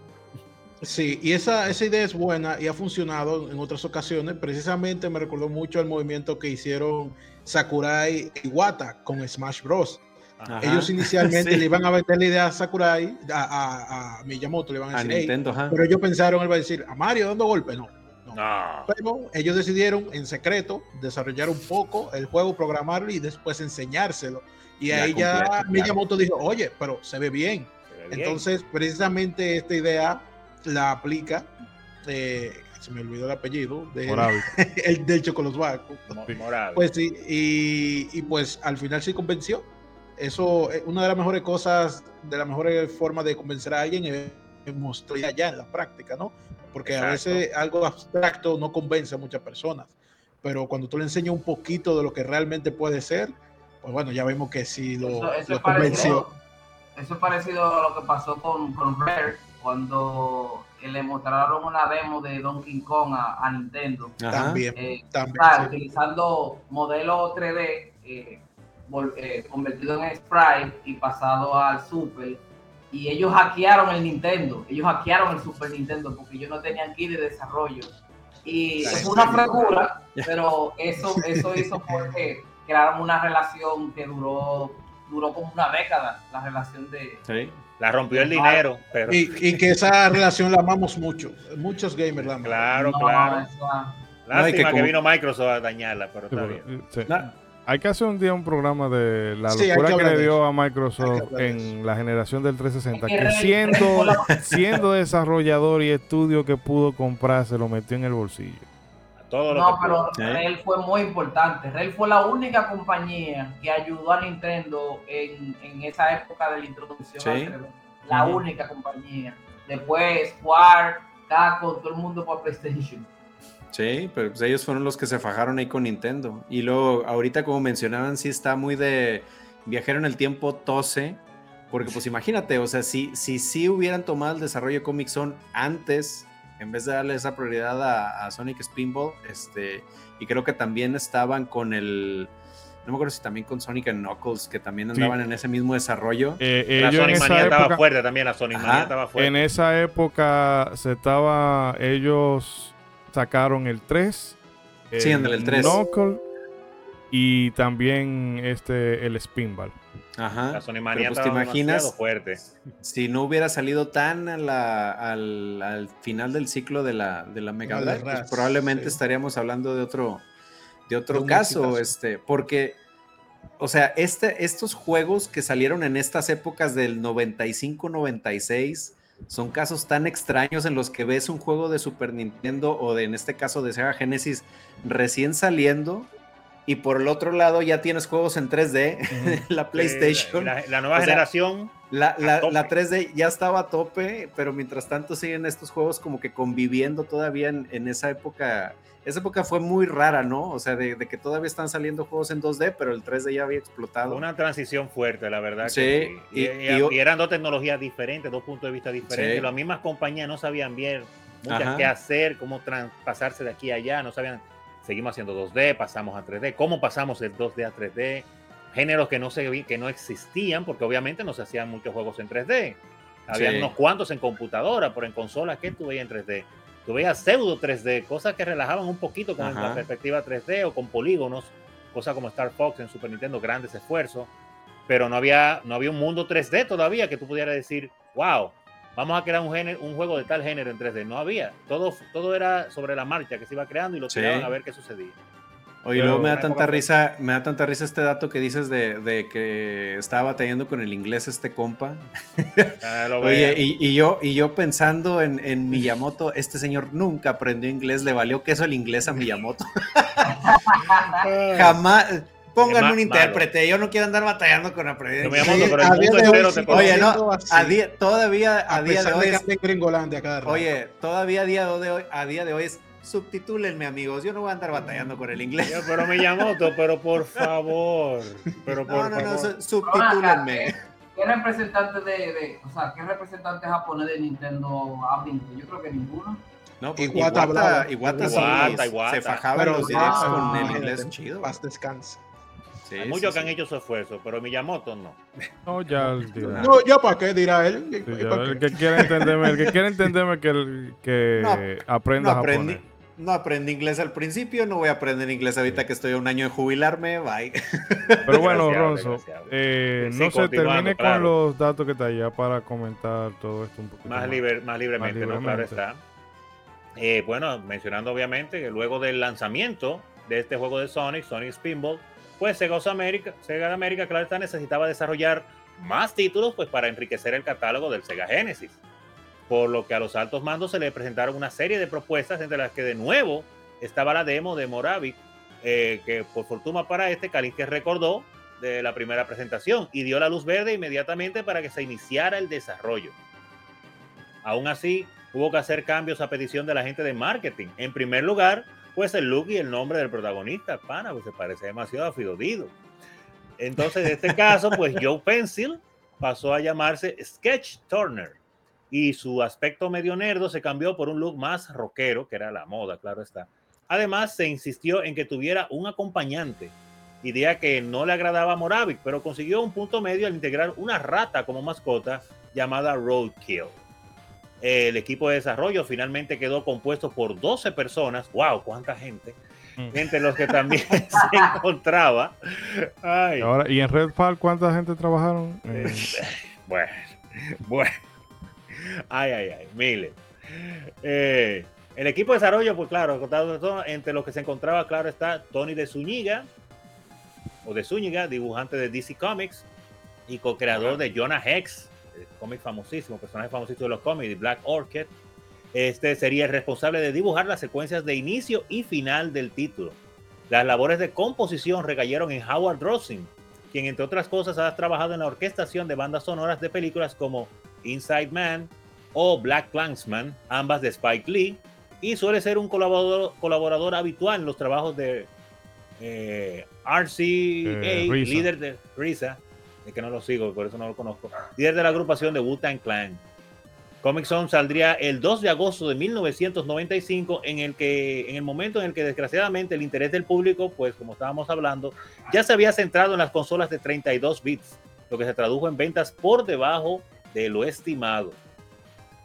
Sí, y esa, esa idea es buena y ha funcionado en otras ocasiones. Precisamente me recordó mucho el movimiento que hicieron Sakurai y Iwata con Smash Bros. Ajá. Ellos inicialmente Sí. le iban a vender la idea a Sakurai, a, a- a Miyamoto, le iban a A decir, Nintendo, pero ellos pensaron, él va a decir, a Mario dando golpes, no. no. No. Pero ellos decidieron en secreto desarrollar un poco el juego, programarlo y después enseñárselo. Y Ya ahí ya claro. Miyamoto dijo, oye, pero se ve bien. se ve bien. Entonces, precisamente esta idea la aplica, eh, se me olvidó el apellido, de, el del Chocolosbaco. Pues sí, y, y pues al final sí convenció. Eso, eh, una de las mejores cosas, de las mejores formas de convencer a alguien es mostrar ya en la práctica, ¿no? Porque a Exacto. veces algo abstracto no convence a muchas personas, pero cuando tú le enseñas un poquito de lo que realmente puede ser, pues bueno, ya vemos que sí lo, Eso, eso lo es parecido, convenció. eso es parecido a lo que pasó con, con Rare cuando que le mostraron una demo de Donkey Kong a, a Nintendo. Ajá. También, Eh, también. claro, sí. utilizando modelo 3D eh, vol- eh, convertido en sprite y pasado al Super. Y ellos hackearon el Nintendo, ellos hackearon el Super Nintendo porque ellos no tenían kit de desarrollo. Y es una frescura, pero eso, eso hizo porque crearon una relación que duró, duró como una década, la relación de... Sí. La rompió el dinero, pero Y, y que esa relación la amamos mucho. Muchos gamers la aman. claro, No, claro. esa- Lástima No, que que, vino Microsoft a dañarla, pero Sí, está bien. sí. Hay que hacer un día un programa de la Sí, locura que que, hablar le dio a que Microsoft en la generación del 360. Es que Que siendo, siendo desarrollador y estudio que pudo comprar, se lo metió en el bolsillo. Todo lo No, que pero pudo. Rail fue muy importante. Rail fue la única compañía que ayudó a Nintendo en, en esa época de la introducción Sí. al 3D. La Ujú. única compañía. Después, Square, Capcom, todo el mundo para PlayStation. Sí, pero pues ellos fueron los que se fajaron ahí con Nintendo. Y luego, ahorita como mencionaban, sí está muy de viajero en el tiempo tose. Porque pues imagínate, o sea, si si, sí hubieran tomado el desarrollo de Comic Zone antes, en vez de darle esa prioridad a, a Sonic Spinball, este, y creo que también estaban con el, no me acuerdo si también con Sonic and Knuckles, que también Sí. andaban en ese mismo desarrollo. Eh, La en Sonic esa Manía estaba época, fuerte también, la Sonic Ajá. Manía estaba fuerte. en esa época se estaba, ellos sacaron el 3. Sí, ándale, el 3. Knuckle y también este el Spinball. Ajá. La Sonic Pero, Manía pues, ¿te imaginas? fuerte. si no hubiera salido tan a la- al, al final del ciclo de la, de la Mega Drive, pues, probablemente sí. estaríamos hablando de otro, de otro caso, este, porque, o sea, este, estos juegos que salieron en estas épocas del 95-96 son casos tan extraños en los que ves un juego de Super Nintendo o de, en este caso de Sega Genesis recién saliendo y por el otro lado ya tienes juegos en 3D en la PlayStation. La, la nueva O sea, generación, La, la- tope. la 3D ya estaba a tope, pero mientras tanto siguen estos juegos como que conviviendo todavía en, en esa época. Esa época fue muy rara, ¿no? O sea, de, de que todavía están saliendo juegos en 2D, pero el 3D ya había explotado. una transición fuerte, la verdad. Sí, que sí. Y, y- y- y- y eran dos tecnologías diferentes, dos puntos de vista diferentes. Sí. Las mismas compañías no sabían bien muchas Ajá. qué hacer, cómo tran- pasarse de aquí a allá, no sabían, seguimos haciendo 2D, pasamos a 3D, cómo pasamos el 2D a 3D, géneros que no, se, que no existían, porque obviamente no se hacían muchos juegos en 3D. Habían Sí. unos cuantos en computadora, pero en consola, ¿qué tú veías en 3D? Tú veías pseudo 3D, cosas que relajaban un poquito con Ajá. la perspectiva 3D o con polígonos, cosas como Star Fox en Super Nintendo, grandes esfuerzos, pero no había, no había un mundo 3D todavía que tú pudieras decir, wow, vamos a crear un, género, un juego de tal género en 3D. No había, todo, todo era sobre la marcha que se iba creando y lo Sí. tiraban a ver qué sucedía. Oye, luego me da tanta risa, me da tanta risa este dato que dices de, de que estaba batallando con el inglés este compa. Ah, Oye, y yo, y yo pensando en, en Miyamoto, este señor nunca aprendió inglés, le valió queso el inglés a Miyamoto. Jamás. Pongan ma- un intérprete, yo no quiero andar batallando con aprender conoce. Oye, no, a día, todavía a, a día de hoy de es, cada oye, todavía a día de hoy, a día de hoy es subtitúlenme, amigos. Yo no voy a andar batallando con el inglés. Yo, pero Miyamoto, pero por favor. Pero por no, no, no, favor. su- subtitúlenme. ¿Qué representante de, de- o sea, qué representante japonés de Nintendo inglés? Yo creo que ninguno. No, pues, Iwata hablaba. Iwata, sí Iwata, Iwata. se fajaba Pero en los directs ah, con el inglés chido. Paz descanse. Sí, Hay sí, muchos que sí. han hecho su esfuerzo, pero Miyamoto no. No, ya. No, ya para qué dirá él. Sí, ¿Y ya, pa' el que quiera entenderme, el que quiera entenderme que, el- que No, aprenda no aprendí. japonés. No aprendí inglés al principio, no voy a aprender inglés ahorita que estoy a un año de jubilarme, bye. Pero bueno, Ronzo, eh, Sí, no se termine con claro. los datos que está allá para comentar todo esto un poquito Más, libre, más libremente, Más ¿no? Claro está. Eh, bueno, mencionando obviamente que luego del lanzamiento de este juego de Sonic, Sonic Spinball, pues Sega of America, Sega América, claro está, necesitaba desarrollar más títulos pues para enriquecer el catálogo del Sega Genesis. Por lo que a los altos mandos se le presentaron una serie de propuestas, entre las que de nuevo estaba la demo de Moravik, eh, que por fortuna para este, Kalinske recordó de la primera presentación y dio la luz verde inmediatamente para que se iniciara el desarrollo. Aún así, hubo que hacer cambios a petición de la gente de marketing. En primer lugar, pues el look y el nombre del protagonista, pana, pues se parece demasiado a Fido Dido. Entonces, en este caso, pues Joe Pencil pasó a llamarse Sketch Turner y su aspecto medio nerdo se cambió por un look más rockero, que era la moda, claro está. Además, se insistió en que tuviera un acompañante, idea que no le agradaba a Moravik, pero consiguió un punto medio al integrar una rata como mascota llamada Roadkill. El equipo de desarrollo finalmente quedó compuesto por 12 personas. ¡Wow! ¡Cuánta gente! Mm. Entre los que también se encontraba. Ay, Ahora, ¿y en Redfall cuánta gente trabajaron? Eh, bueno, bueno. Ay, ay, ay, miles. Eh, el equipo de desarrollo, pues claro, entre los que se encontraba, claro, está Tony de Zúñiga, o de Zúñiga, dibujante de DC Comics y co-creador de Jonah Hex, cómic famosísimo, personaje famosísimo de los cómics, Black Orchid. Este sería el responsable de dibujar las secuencias de inicio y final del título. Las labores de composición recayeron en Howard Rosin, quien entre otras cosas ha trabajado en la orquestación de bandas sonoras de películas como Inside Man o Black Clansman, ambas de Spike Lee, y suele ser un colaborador, colaborador habitual en los trabajos de eh, RCA, Eh, líder de RZA, es que no lo sigo, por eso no lo conozco, líder de la agrupación de Wu-Tang Clan. Comic Zone saldría el 2 de agosto de 1995, en el que, en el momento en el que desgraciadamente el interés del público, pues como estábamos hablando, ya se había centrado en las consolas de 32 bits, lo que se tradujo en ventas por debajo de lo estimado.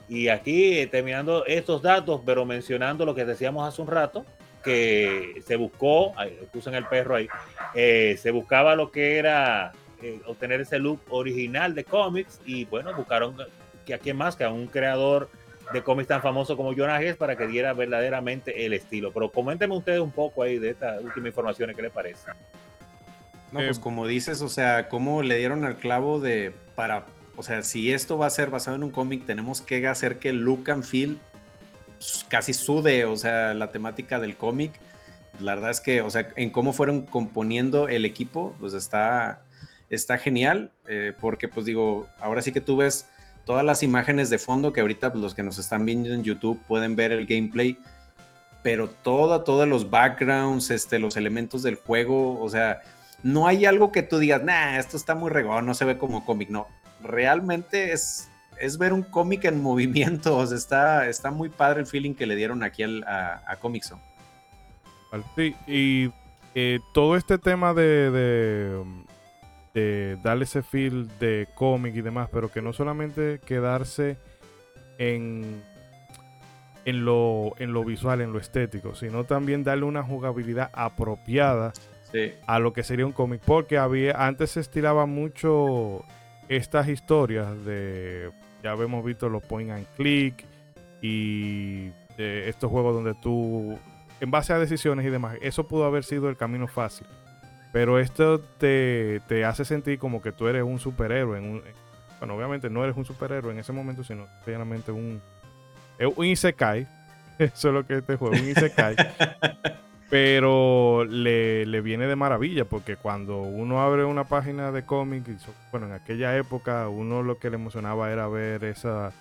Y aquí, eh, terminando estos datos, pero mencionando lo que decíamos hace un rato, que se buscó, ay, puse en el perro ahí, eh, se buscaba lo que era eh, obtener ese look original de cómics y bueno, buscaron que a quién más que a un creador de cómics tan famoso como Jonah Hex para que diera verdaderamente el estilo. Pero coméntenme ustedes un poco ahí de esta última información, ¿qué les parece? No, Eh, pues como dices, o sea, cómo le dieron al clavo de para, o sea, si esto va a ser basado en un cómic, tenemos que hacer que el look and feel casi sude, o sea, la temática del cómic. La verdad es que, o sea, en cómo fueron componiendo el equipo, pues está, está genial, eh, porque pues digo, ahora sí que tú ves todas las imágenes de fondo que ahorita pues, los que nos están viendo en YouTube pueden ver el gameplay, pero todo, todos los backgrounds, este, los elementos del juego, o sea, no hay algo que tú digas, nah, esto está muy regón, no se ve como cómic, no. Realmente es, es ver un cómic en movimiento, o sea, está, está muy padre el feeling que le dieron aquí al- a, a Comic Zone. Sí, y eh, todo este tema de, de, um, de darle ese feel de cómic y demás, pero que no solamente quedarse en, en, lo, en lo visual, en lo estético, sino también darle una jugabilidad apropiada Sí. a lo que sería un cómic, porque había antes se estiraba mucho estas historias de ya habíamos visto los point and click y de estos juegos donde tú en base a decisiones y demás, eso pudo haber sido el camino fácil. Pero esto te, te hace sentir como que tú eres un superhéroe. En un, bueno, obviamente no eres un superhéroe en ese momento, sino realmente un, un Isekai. Eso es lo que este juego, un Isekai. pero le, le viene de maravilla porque cuando uno abre una página de cómic, bueno, en aquella época uno lo que le emocionaba era ver esa,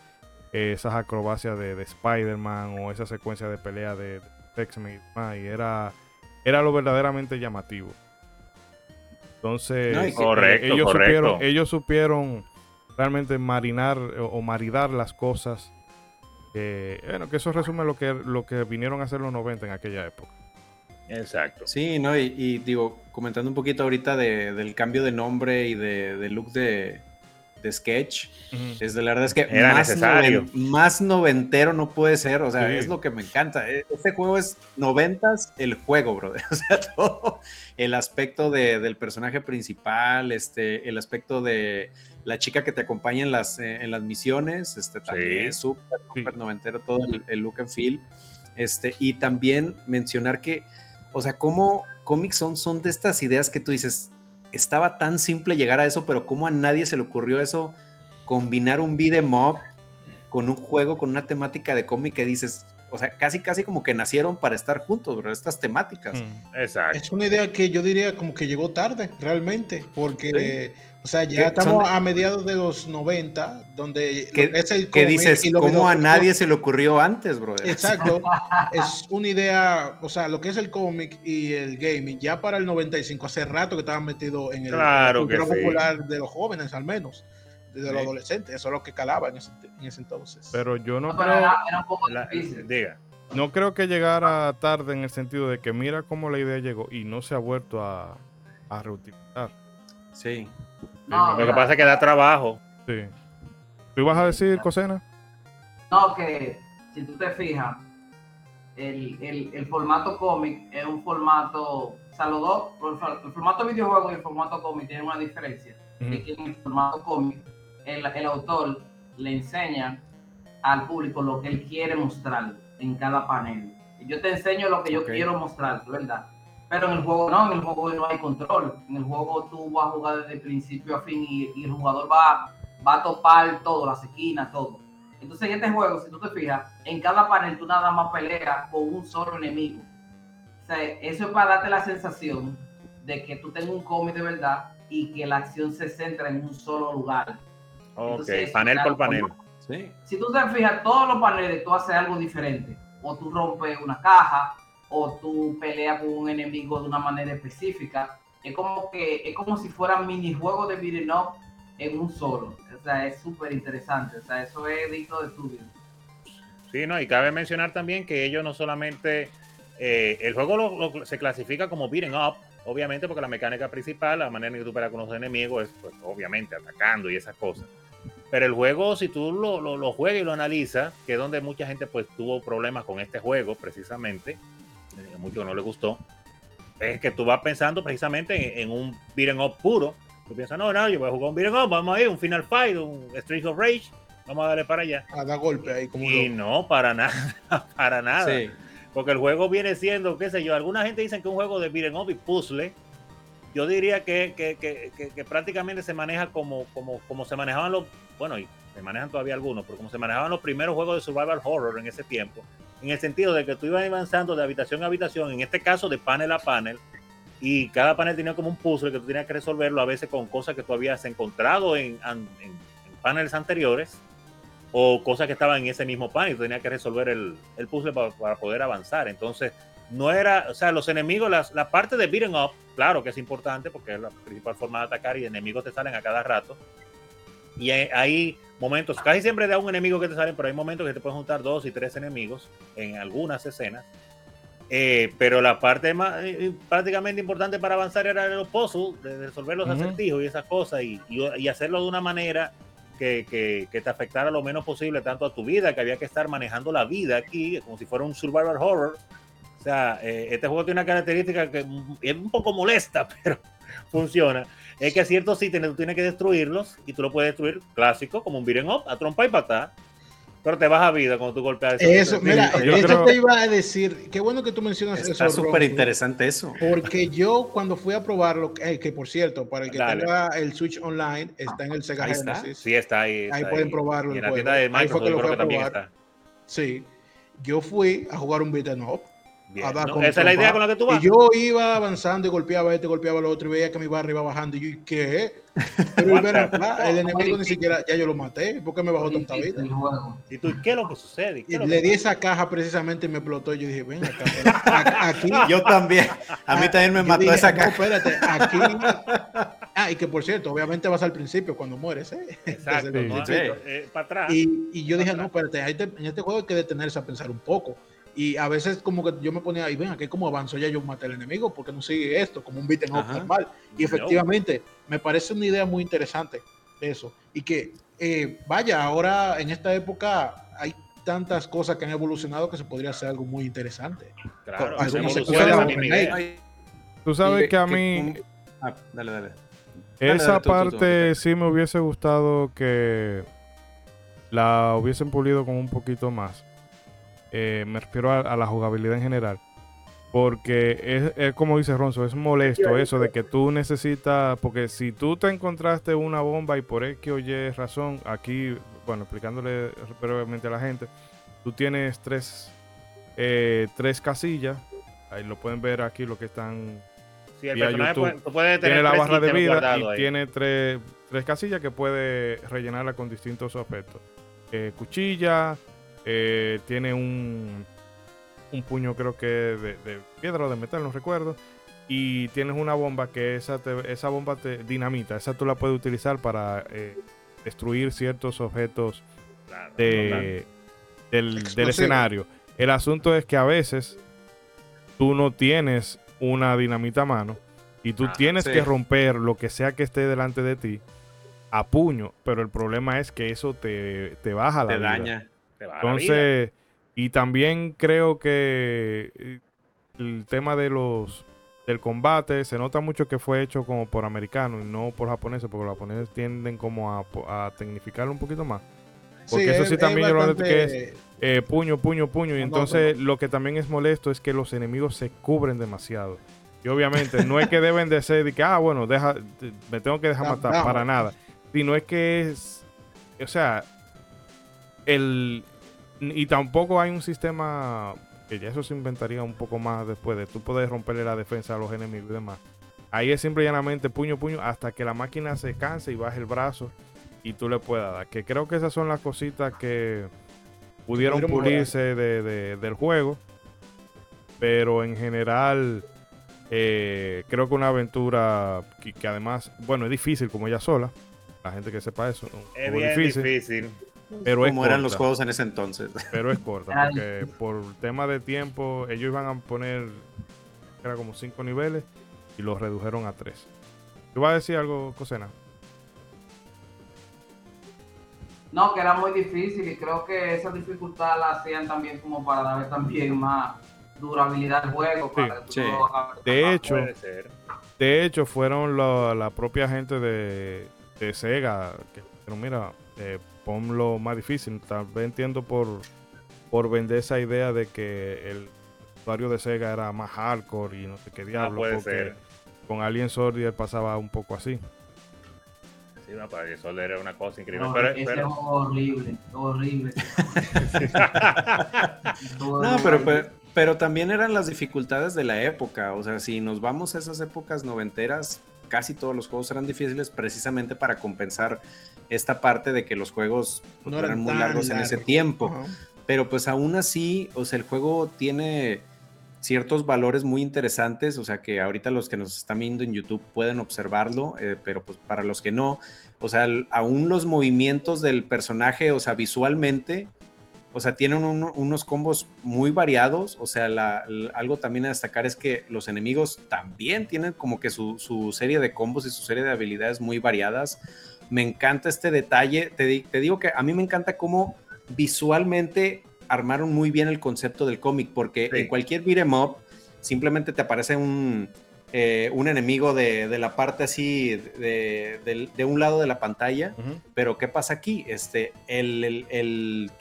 esas acrobacias de, de Spider-Man o esa secuencia de pelea de, X-Men y demás, y era, era lo verdaderamente llamativo. Entonces, No, eh, que- Correcto, ellos, correcto. Supieron, ellos supieron realmente marinar o, o maridar las cosas. que, bueno, que eso resume lo que, lo que vinieron a hacer los 90 en aquella época. Exacto. Sí, ¿no? Y, y digo, comentando un poquito ahorita de- del cambio de nombre y de, de look de, de Sketch, es de la verdad es que Era más, necesario. noven- más noventero no puede ser, o sea, Sí. es lo que me encanta. E- Este juego es noventas el juego, brother. O sea, todo el aspecto de- del personaje principal, este, el aspecto de la chica que te acompaña en las, eh, en las misiones, este, también es súper, súper noventero todo el, el look and feel. Este, y también mencionar que, o sea, cómo Comic Zone son de estas ideas que tú dices, estaba tan simple llegar a eso, pero cómo a nadie se le ocurrió eso, combinar un beat'em up con un juego, con una temática de cómic que dices, o sea, casi casi como que nacieron para estar juntos, bro, estas temáticas. Exacto. Es una idea que yo diría como que llegó tarde, realmente, porque, o sea, ya estamos son- a mediados de los 90, donde Que, es el que dices, ¿cómo a nadie se le ocurrió antes, brother? Exacto, es una idea, o sea, lo que es el cómic y el gaming, ya para el 95, hace rato que estaban metidos en el Claro cultura sí. popular de los jóvenes, al menos, de los Sí. adolescentes, eso es lo que calaba en ese, en ese entonces. Pero yo no creo, era, era un poco La- difícil. diga. no creo que llegara tarde en el sentido de que mira cómo la idea llegó y no se ha vuelto a, a reutilizar. Sí. No, Lo que pasa es que da trabajo. Sí. ¿Tú ibas a decir, Cosena? No, que si tú te fijas, el, el, el formato cómic es un formato, o sea, los dos, el, for- el formato videojuego y el formato cómic tienen una diferencia. Que en el formato cómic, el, el autor le enseña al público lo que él quiere mostrar en cada panel. Yo te enseño lo que yo quiero mostrar, ¿verdad? Pero en el juego no, en el juego no hay control. En el juego tú vas a jugar desde principio a fin y, y el jugador va, va a topar todo, las esquinas, todo. Entonces en este juego, si tú te fijas, en cada panel tú nada más peleas con un solo enemigo. O sea, eso es para darte la sensación de que tú tengas un cómic de verdad y que la acción se centra en un solo lugar. Ok, Entonces, panel claro, por panel. Sí. Si tú te fijas, todos los paneles tú haces algo diferente. O tú rompes una caja, o tú peleas con un enemigo de una manera específica. Es como que es como si fueran minijuegos de beat'em up en un solo. O sea, es súper interesante. O sea, eso es digno de estudio. Sí, no, y cabe mencionar también que ellos no solamente. eh, el juego se clasifica como beating up, obviamente, porque la mecánica principal, la manera en que tú peleas con los enemigos, es pues, obviamente atacando y esas cosas. Pero el juego, si tú lo, lo, lo juegas y lo analizas, que es donde mucha gente pues tuvo problemas con este juego, precisamente, a muchos no les gustó, es que tú vas pensando precisamente en, en un beating up puro. Tú piensas, no, no, yo voy a jugar un beating up, vamos a ir, un Final Fight, un Street of Rage, vamos a darle para allá. A dar golpe ahí como Y no, para nada, para nada. Sí. Porque el juego viene siendo, qué sé yo, alguna gente dice que un juego de beat'em up y puzzle. Yo diría que, que, que, que- que prácticamente se maneja como, como, como se manejaban los, bueno, y se manejan todavía algunos, pero como se manejaban los primeros juegos de survival horror en ese tiempo, en el sentido de que tú ibas avanzando de habitación a habitación, en este caso de panel a panel, y cada panel tenía como un puzzle que tú tenías que resolverlo a veces con cosas que tú habías encontrado en, en, paneles anteriores o cosas que estaban en ese mismo panel y tú tenías que resolver el, puzzle para, poder avanzar. Entonces, no era, o sea, los enemigos, la parte de beating up, claro que es importante porque es la principal forma de atacar y enemigos te salen a cada rato. Y hay, momentos, casi siempre da un enemigo que te salen, pero hay momentos que te pueden juntar dos y tres enemigos en algunas escenas. Eh, pero la parte más eh, prácticamente importante para avanzar era los puzzles, de resolver los Ujú. acertijos y esas cosas, y, y- y hacerlo de una manera que, que- que te afectara lo menos posible tanto a tu vida, que había que estar manejando la vida aquí, como si fuera un survival horror. O sea, eh, este juego tiene una característica que es un poco molesta, pero funciona. Es que a ciertos ítems tú tienes que destruirlos y tú lo puedes destruir clásico, como un beat'em up, a trompa y patá, pero te baja vida cuando tú golpeas Eso, ítems. mira, yo eso creo- te iba a decir. Qué bueno que tú mencionas Está eso. súper Ronzo, interesante eso. Porque yo cuando fui a probarlo, eh, que por cierto, para el que Dale. tenga el Switch Online, está en el Sega Ahí está. Genesis. Sí, está ahí. está Ahí pueden probarlo Y en la tienda Ahí fue que lo fui a probar. está. Sí. Yo fui a jugar un beat'em up. Esa es la idea con la que tú vas. Y yo iba avanzando y golpeaba este, golpeaba al otro y veía que mi barrio iba bajando. Y yo, ¿qué? Pero el enemigo ni siquiera, ya yo lo maté. ¿Por qué me bajó tanta vida? ¿Y tú qué es lo que sucede? y le di esa caja precisamente y me explotó. Y yo dije, ven acá. Aquí. Yo también. A mí también me mató esa caja. espérate, aquí. Ah, y que por cierto, obviamente vas al principio cuando mueres, ¿eh? Exacto, eh, para atrás. Y, y yo dije, no, espérate, en este juego hay que detenerse a pensar un poco y a veces como que yo me ponía ahí, ven, aquí como avanzo ya yo maté al enemigo, porque no sigue esto, como un beat en normal. Y efectivamente, me parece una idea muy interesante eso. Y que, eh, vaya, ahora en esta época hay tantas cosas que han evolucionado que se podría hacer algo muy interesante. Claro, Tú sabes que a mí... Ah, dale, dale. Esa parte sí me hubiese gustado que la hubiesen pulido con un poquito más eh, me refiero a, la jugabilidad en general. Porque es, como dice Ronzo, es molesto eso de que tú necesitas, porque si tú te encontraste una bomba y por X o Y razón, aquí, bueno, explicándole brevemente a la gente, tú tienes tres, eh, tres casillas, ahí lo pueden ver aquí lo que están Sí, el personaje puede, tener tiene la barra de vida y tiene tres, tres, casillas que puede rellenarla con distintos objetos. Eh, cuchilla, eh, tiene un, un puño creo que de, piedra o de metal, no recuerdo. Y tienes una bomba que esa, esa bomba te dinamita. Esa tú la puedes utilizar para eh, destruir ciertos objetos de, del, escenario. El asunto es que a veces tú no tienes una dinamita a mano y tú tienes que romper lo que sea que esté delante de ti a puño, pero el problema es que eso te, te baja la te daña. Entonces, y también creo que eh, el tema de los del combate se nota mucho que fue hecho como por americanos y no por japoneses, porque los japoneses tienden como a, a tecnificarlo un poquito más. Porque eso sí también yo lo que es eh, puño, puño, puño. Y entonces lo que también es molesto es que los enemigos se cubren demasiado. Y obviamente no es que deben de ser de que, ah, bueno, deja, me tengo que dejar matar, para nada. Sino es que es, o sea, el, y tampoco hay un sistema que ya eso se inventaría un poco más después de tú poder romperle la defensa a los enemigos y demás. Ahí es simple y llanamente puño, puño, hasta que la máquina se canse y baje el brazo y tú le puedas dar. Que creo que esas son las cositas que pudieron pulirse de, del juego. Pero en general, eh, creo que una aventura que, además, bueno, es difícil como ella sola. La gente que sepa eso. Es bien difícil pero como eran los juegos en ese entonces. Pero es corta, porque por tema de tiempo, ellos iban a poner, era como cinco niveles, y los redujeron a tres. ¿Tú vas a decir algo, Cosena? No, que era muy difícil y creo que esa dificultad la hacían también como para darle también más durabilidad al juego. De hecho, de hecho fueron la propia gente de, de Sega que pero mira, eh, ponlo más difícil. Tal vez entiendo por, por vender esa idea de que el usuario de Sega era más hardcore y no sé qué diablo. puede ser. Con Alien Soldier pasaba un poco así. Sí, no, para Alien Soldier era una cosa increíble. No, pero, es horrible, horrible. no, pero, pero, también eran las dificultades de la época. O sea, si nos vamos a esas épocas noventeras, casi todos los juegos eran difíciles precisamente para compensar esta parte de que los juegos no eran, muy largos, en ese tiempo. Pero pues aún así, o sea, el juego tiene ciertos valores muy interesantes, o sea que ahorita los que nos están viendo en YouTube pueden observarlo, eh, pero pues para los que no, o sea, aún los movimientos del personaje, o sea, visualmente, o sea, tienen unos combos muy variados, o sea, algo también a destacar es que los enemigos también tienen como que su, su serie de combos y su serie de habilidades muy variadas, me encanta este detalle. Te, digo que a mí me encanta cómo visualmente armaron muy bien el concepto del cómic, porque en cualquier beat'em up simplemente te aparece un, eh, un enemigo de, la parte así de, un lado de la pantalla, pero ¿qué pasa aquí? Este, el,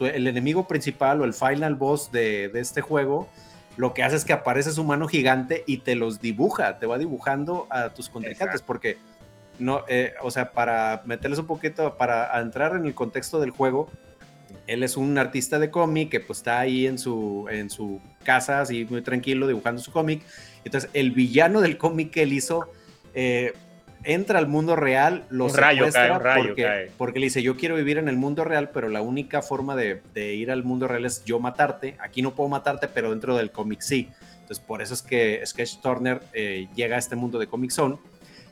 enemigo principal o el final boss de, este juego lo que hace es que aparece su mano gigante y te los dibuja, te va dibujando a tus contrincantes, porque no, eh, o sea, para meterles un poquito, para entrar en el contexto del juego, él es un artista de cómic que pues está ahí en su, en su casa, así muy tranquilo, dibujando su cómic. Entonces, el villano del cómic que él hizo eh, entra al mundo real, lo Un rayo secuestra cae, un rayo porque, cae. porque le dice, yo quiero vivir en el mundo real, pero la única forma de, de ir al mundo real es yo matarte. Aquí no puedo matarte, pero dentro del cómic sí. Entonces, por eso es que Sketch Turner eh, llega a este mundo de Comic Zone.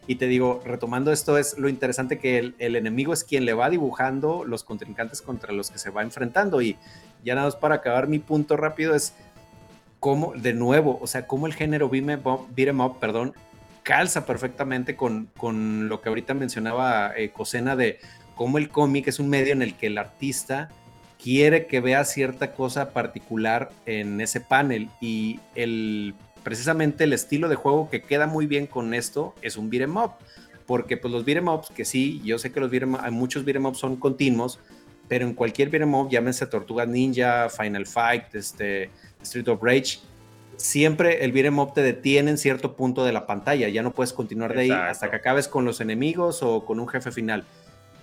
Y te digo, retomando esto, es lo interesante que el, enemigo es quien le va dibujando los contrincantes contra los que se va enfrentando. Y ya nada más para acabar mi punto rápido es cómo, de nuevo, o sea, cómo el género 'em beat 'em up, perdón, calza perfectamente con, con lo que ahorita mencionaba eh, Cosena de cómo el cómic es un medio en el que el artista quiere que vea cierta cosa particular en ese panel y el precisamente el estilo de juego que queda muy bien con esto es un beat'em up porque pues los beat'em ups que sí, yo sé que los beat'em hay muchos beat'em ups son continuos, pero en cualquier beat'em up, llámese Tortuga Ninja, Final Fight, este, Street of Rage, siempre el beat'em up te detiene en cierto punto de la pantalla, ya no puedes continuar de ahí hasta que acabes con los enemigos o con un jefe final.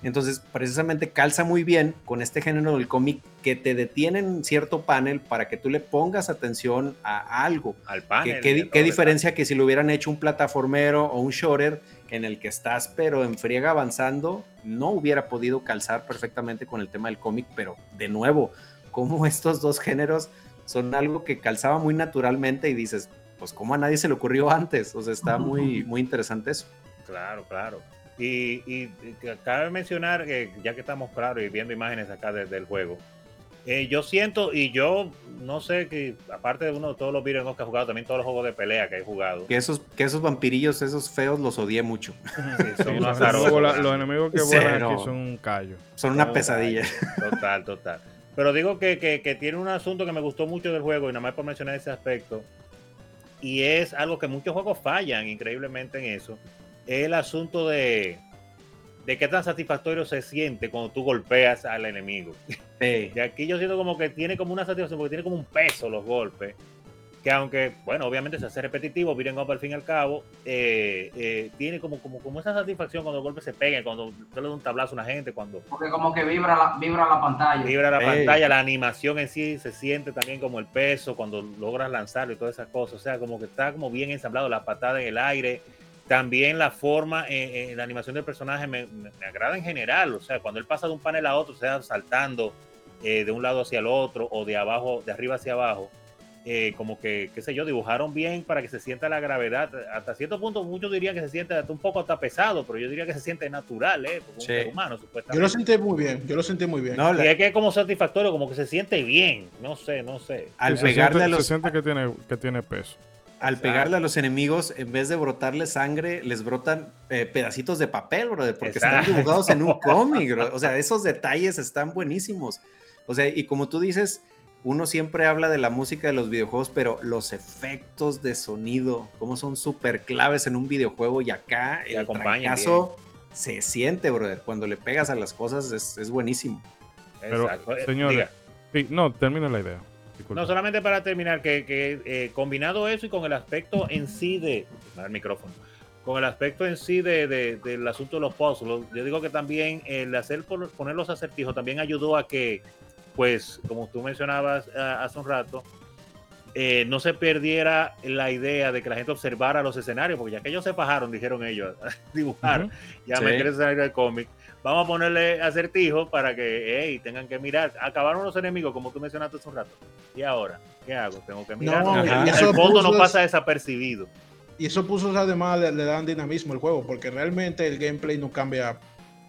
Entonces, precisamente calza muy bien con este género del cómic que te detiene en cierto panel para que tú le pongas atención a algo. Al ¿Qué, panel. qué diferencia que si lo hubieran hecho un plataformero o un shooter en el que estás pero en friega avanzando, no hubiera podido calzar perfectamente con el tema del cómic, pero de nuevo, como estos dos géneros son algo que calzaba muy naturalmente y dices, pues como a nadie se le ocurrió antes, o sea, está muy, muy interesante eso. Claro, claro. Y, y, cabe mencionar que ya que estamos claro y viendo imágenes acá de- del juego, eh, yo siento y yo no sé que aparte de uno de todos los videos que he jugado, también todos los juegos de pelea que he jugado, Que esos, que esos vampirillos, esos feos, los odié mucho. sí, son Sí, unos los, los enemigos que vuelan aquí son un callo. Son una pesadilla. Total, total. Pero digo que, que- que tiene un asunto que me gustó mucho del juego, y nada más por mencionar ese aspecto, y es algo que muchos juegos fallan increíblemente en eso, es el asunto de, de qué tan satisfactorio se siente cuando tú golpeas al enemigo. Sí. Y aquí yo siento como que tiene como una satisfacción, porque tiene como un peso los golpes, que aunque, bueno, obviamente se hace repetitivo, miren up al fin y al cabo, eh, eh, tiene como, como, como esa satisfacción cuando los golpes se pegan, cuando tú le das un tablazo a una gente, cuando Porque como que vibra la, vibra la pantalla. vibra la pantalla, la animación en sí se siente también como el peso cuando logras lanzarlo y todas esas cosas. O sea, como que está como bien ensamblado, la patada en el aire. También la forma, eh, eh, la animación del personaje me, me- me agrada en general. O sea, cuando él pasa de un panel a otro, sea saltando eh, de un lado hacia el otro o de abajo, de arriba hacia abajo. eh, como que, qué sé yo, dibujaron bien para que se sienta la gravedad. Hasta cierto punto, muchos dirían que se siente hasta un poco hasta pesado, pero yo diría que se siente natural, ¿eh? Como un ser humano, Yo supuestamente. lo sentí muy bien, yo lo sentí muy bien. No, la- Y es que es como satisfactorio, como que se siente bien. No sé, no sé. al se pegarle siente, a los, se siente que tiene, que tiene peso. Al pegarle a los enemigos, en vez de brotarle sangre, les brotan eh, pedacitos de papel, brother, porque Exacto. están dibujados en un cómic, bro. O sea, esos detalles están buenísimos. O sea, y como tú dices, uno siempre habla de la música de los videojuegos, pero los efectos de sonido, como son súper claves en un videojuego y acá Y el trancazo se siente, brother. Cuando le pegas a las cosas es, es buenísimo. Pero, Exacto. Eh, señores, diga. sí, no, termina la idea. Disculpa. No, solamente para terminar, que, que, eh, combinado eso y con el aspecto en sí de. El micrófono. Con el aspecto en sí de, de- del asunto de los puzzles, yo digo que también el hacer por- poner los acertijos también ayudó a que, pues, como tú mencionabas ah, hace un rato, eh, no se perdiera la idea de que la gente observara los escenarios, porque ya que ellos se fajaron, dijeron ellos, a dibujar, Ujú. ya Sí. me quiere escenario del cómic. Vamos a ponerle acertijos para que hey, tengan que mirar. Acabaron los enemigos, como tú mencionaste hace un rato. ¿Y ahora? ¿Qué hago? Tengo que mirar. No, el fondo no pasa desapercibido. Y eso puso además le, le dan dinamismo al juego, porque realmente el gameplay no cambia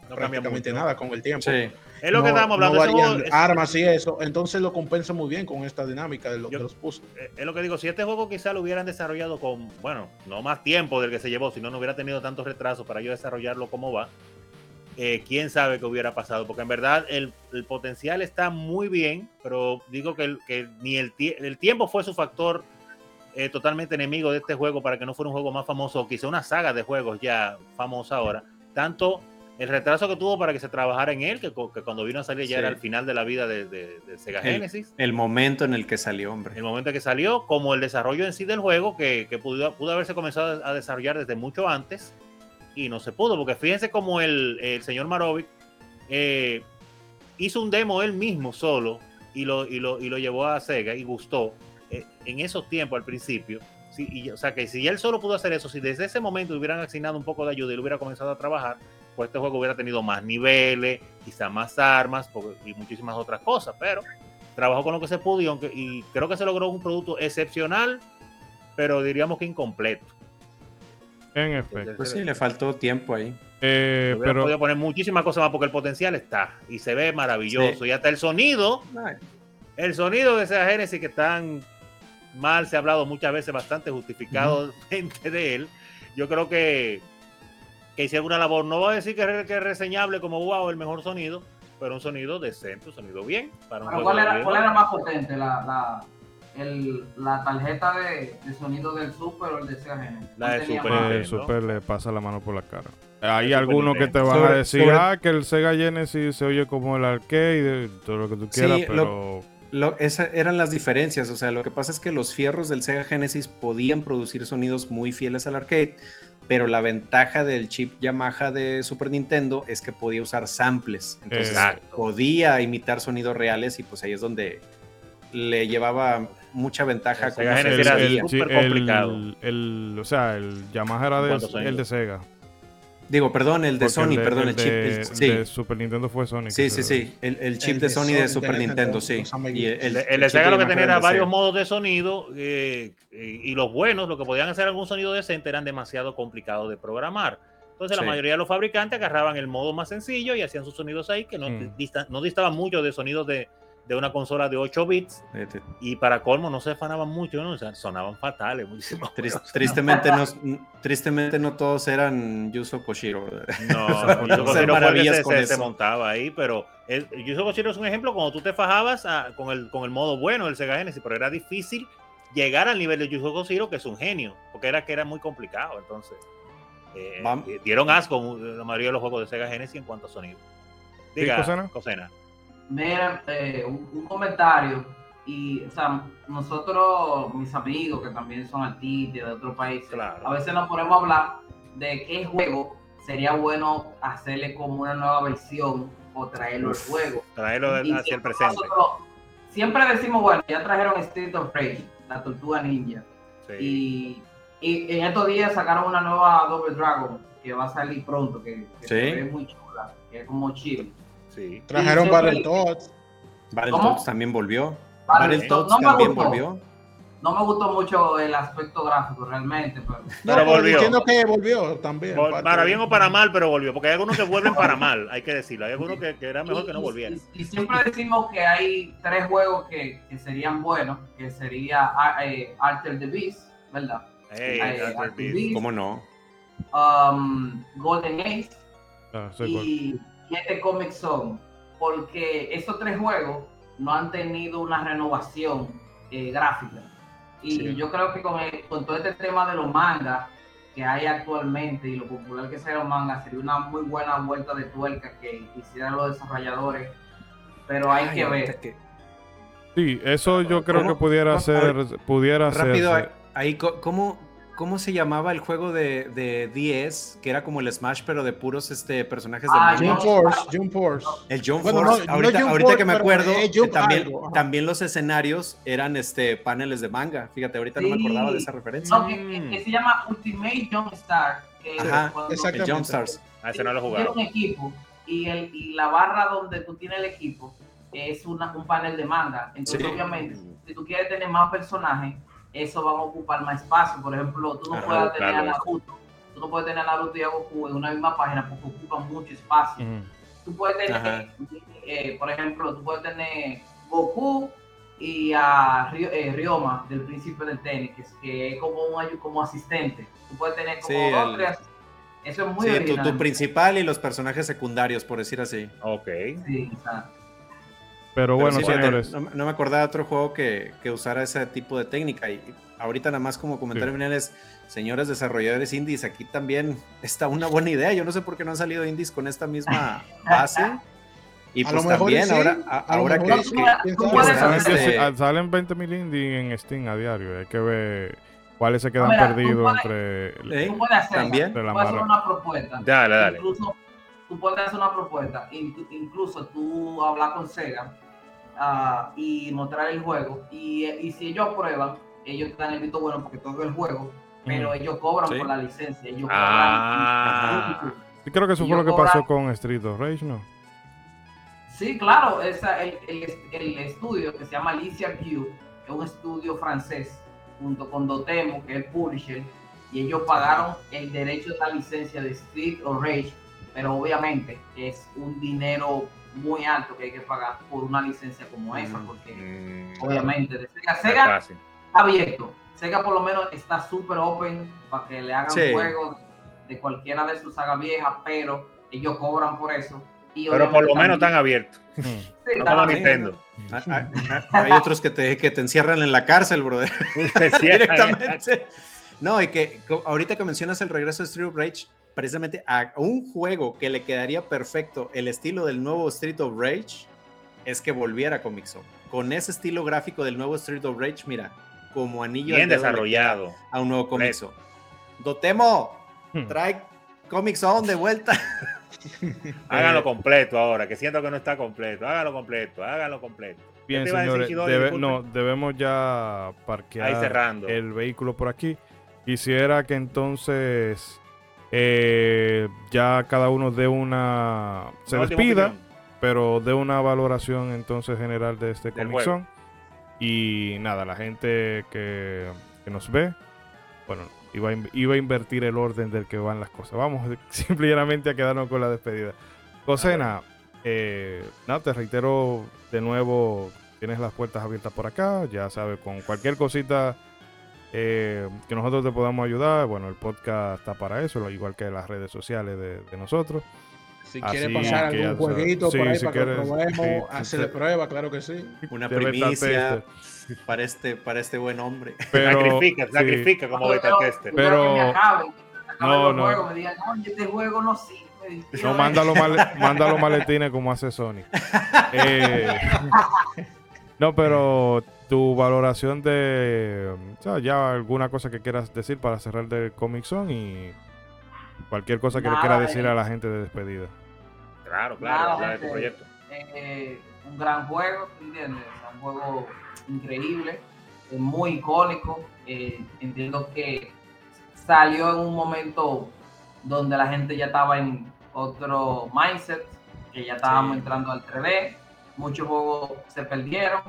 No prácticamente nada con el tiempo. Es lo que estábamos hablando. no varían juego armas y eso, entonces lo compensa muy bien con esta dinámica de, lo- Yo- de los puzzles. eh, es lo que digo, si este juego quizá lo hubieran desarrollado con, bueno, no más tiempo del que se llevó, si no, no hubiera tenido tantos retrasos para yo desarrollarlo como va, eh, quién sabe qué hubiera pasado, porque en verdad el, el potencial está muy bien, pero digo que, el- que ni el, tie- el tiempo fue su factor eh, totalmente enemigo de este juego para que no fuera un juego más famoso, o quizá una saga de juegos ya famosa ahora, tanto el retraso que tuvo para que se trabajara en él, que, que cuando vino a salir ya Sí. era el final de la vida de, de- de Sega El- Genesis El momento en el que salió, hombre. el momento que salió, como el desarrollo en sí del juego, que, que pudo, pudo haberse comenzado a desarrollar desde mucho antes y no se pudo, porque fíjense como el, el señor Marovic eh, hizo un demo él mismo solo y lo, y lo, y lo llevó a Sega y gustó eh, en esos tiempos al principio. Sí, y, o sea que si él solo pudo hacer eso, si desde ese momento hubieran asignado un poco de ayuda y él hubiera comenzado a trabajar, pues este juego hubiera tenido más niveles, quizá más armas y muchísimas otras cosas, pero trabajó con lo que se pudo y, aunque, y creo que se logró un producto excepcional, pero diríamos que incompleto. En efecto. Pues sí, le faltó tiempo ahí. Eh, pero podía poner muchísimas cosas más porque el potencial está y se ve maravilloso. Y hasta el sonido, el sonido de esa Genesis que tan mal se ha hablado muchas veces, bastante justificado de él. Yo creo que, que hicieron una labor. No voy a decir que, es reseñable como wow, el mejor sonido, pero un sonido decente, un sonido bien. Para ¿cuál, era, ¿Cuál, era, más potente? La, la, el, la tarjeta de, de, sonido del Super o el de Sega Genesis? La de Super, el Super le pasa la mano por la cara. Hay algunos que te van a decir, ah, que el Sega Genesis se oye como el arcade, todo lo que tú quieras, pero... Lo, esas eran las diferencias, o sea, lo que pasa es que los fierros del Sega Genesis podían producir sonidos muy fieles al arcade, pero la ventaja del chip Yamaha de Super Nintendo es que podía usar samples, entonces podía imitar sonidos reales y pues ahí es donde le llevaba mucha ventaja. El Sega Genesis era súper complicado. El, o sea, el Yamaha era de, el de Sega. Digo, perdón, el de Sony, perdón, el chip. de Super Nintendo fue Sony. Sí, sí, sí. El, chip de, Sony de Super Nintendo, sí. Y el, el, Sega lo que tenía era varios modos de sonido eh, y los buenos, lo que podían hacer algún sonido decente, eran demasiado complicados de programar. Entonces, la mayoría de los fabricantes agarraban el modo más sencillo y hacían sus sonidos ahí, que no, mm. no distaban mucho de sonidos de, de una consola de 8 bits y para colmo no se afanaban mucho, ¿no? sonaban fatales. tristemente, no, tristemente no todos eran Yuzo Koshiro. No, Yuzo Koshiro se, montaba ahí, pero el, Yuzo Koshiro es un ejemplo cuando tú te fajabas con, el, con el modo bueno del Sega Genesis, pero era difícil llegar al nivel de Yuzo Koshiro, que es un genio, porque era que era muy complicado, entonces. Eh, eh, dieron asco la mayoría de los juegos de Sega Genesis en cuanto a sonido. Diga, Cosena. Mira, eh, un, comentario. Y, o sea, nosotros, mis amigos que también son artistas de otros países, a veces nos ponemos a hablar de qué juego sería bueno hacerle como una nueva versión o traerlo al juego. Traerlo hacia el presente. siempre decimos, bueno, ya trajeron Street of Rage, la tortuga ninja. Y, y, en estos días sacaron una nueva Double Dragon que va a salir pronto, que, es muy chula, que es como chill. Trajeron Battletoads. Battletoads también volvió. Battletoads no, también volvió. No me gustó mucho el aspecto gráfico realmente. Pero, volvió. Entiendo que volvió también. para bien o para mal, pero volvió. Porque hay algunos que vuelven para mal, hay que decirlo. Hay algunos que, que era mejor que no volvieran. Y, siempre decimos que hay tres juegos que, que serían buenos, que sería eh, Alter the Beast, ¿verdad? Hey, Alter the Beast. ¿Cómo no? Um, Golden Ace. Ah, y, y este Comic Zone, porque estos tres juegos no han tenido una renovación eh, gráfica. Y yo creo que con, con, todo este tema de los mangas que hay actualmente y lo popular que sea los mangas, sería una muy buena vuelta de tuerca que hicieran los desarrolladores. Pero hay que ver. Sí, eso yo creo que pudiera ser, pudiera Rápido, ahí, ¿cómo, ¿Cómo se llamaba el juego de, de 10? Que era como el Smash, pero de puros este, personajes de ah, Jump Force, Jump Force. El Jump Force. ahorita, que me acuerdo, también, también los escenarios eran este, paneles de manga. Fíjate, ahorita no me acordaba de esa referencia. No, que, se llama Ultimate Jump Star. Ajá, el Jump Stars. Ah, ese no lo jugaba. un equipo y, el, y la barra donde tú tienes el equipo es una, un panel de manga. Entonces, obviamente, si tú quieres tener más personajes, eso van a ocupar más espacio. Por ejemplo, tú no puedes tener a Naruto, tú no puedes tener a Naruto y a Goku en una misma página porque ocupan mucho espacio. Tú puedes tener, eh, por ejemplo, tú puedes tener Goku y a eh, Ryoma del príncipe del tenis, que es, como un como asistente. Tú puedes tener como dos, tres. Eso es muy sí, tu, principal y los personajes secundarios, por decir así. Ok. Sí, exacto. Pero, bueno, señores. No, me acordaba de otro juego que, que, usara ese tipo de técnica. Y ahorita nada más como comentario final es, señores desarrolladores indies, aquí también está una buena idea. Yo no sé por qué no han salido indies con esta misma base. Y pues también ahora, ahora que, salen 20 mil indies en Steam a diario. Hay que ver cuáles se quedan perdidos entre ¿Eh? también una propuesta dale dale tú puedes hacer una propuesta, incluso tú hablar con Sega uh, y mostrar el juego, y, y, si ellos aprueban, ellos dan el visto bueno porque todo el juego, pero ellos cobran por la licencia, ellos ah. cobran. Yo creo que eso fue lo que pasó con Street of Rage, ¿no? Sí, claro, esa, el, el, estudio que se llama Alicia Q es un estudio francés junto con Dotemo, que es el publisher, y ellos pagaron el derecho de la licencia de Street of Rage, pero obviamente es un dinero muy alto que hay que pagar por una licencia como esa, porque mm. obviamente de Sega, Sega está abierto. Sega por lo menos está súper open para que le hagan juegos de cualquiera de sus sagas viejas, pero ellos cobran por eso. pero por lo menos están abiertos. Sí, no Nintendo. Ah, ah, ah, hay otros que te, que te encierran en la cárcel, brother. Directamente. No, y que ahorita que mencionas el regreso de Street of Rage, precisamente a un juego que le quedaría perfecto el estilo del nuevo Street of Rage es que volviera Comic Zone. Con ese estilo gráfico del nuevo Street of Rage, mira, como anillo bien desarrollado a un nuevo Comic Zone. Dotemo, hmm. trae Comic Zone de vuelta. háganlo completo ahora, que siento que no está completo. Háganlo completo, háganlo completo. Bien, señores, no, debemos ya parquear el vehículo por aquí. Quisiera que entonces eh, ya cada uno dé una. Se despida, pero dé una valoración entonces general de este Comic Y nada, la gente que, nos ve, bueno, iba a, iba a invertir el orden del que van las cosas. Vamos simplemente a quedarnos con la despedida. Cosena, eh, nada, te reitero de nuevo, tienes las puertas abiertas por acá, ya sabes, con cualquier cosita eh, que nosotros te podamos ayudar. Bueno, el podcast está para eso, igual que las redes sociales de, nosotros. Si quiere pasar algún jueguito por ahí para que lo probemos, hacerle prueba, claro que sí. Una primicia para este, para este buen hombre. Pero, sacrifica, sacrifica como beta tester. Pero, no, no. Me digan, este juego no sirve. No, mándalo, mándalo maletines como hace Sony. Eh, no, pero tu valoración de o sea, ya alguna cosa que quieras decir para cerrar del Comic Zone y cualquier cosa que le quieras decir eh. a la gente de despedida. Claro, claro, de tu proyecto. Eh, un gran juego, ¿entiendes? Un juego increíble, eh, muy icónico. entiendo que salió en un momento donde la gente ya estaba en otro mindset, que ya estábamos entrando al 3D. Muchos juegos se perdieron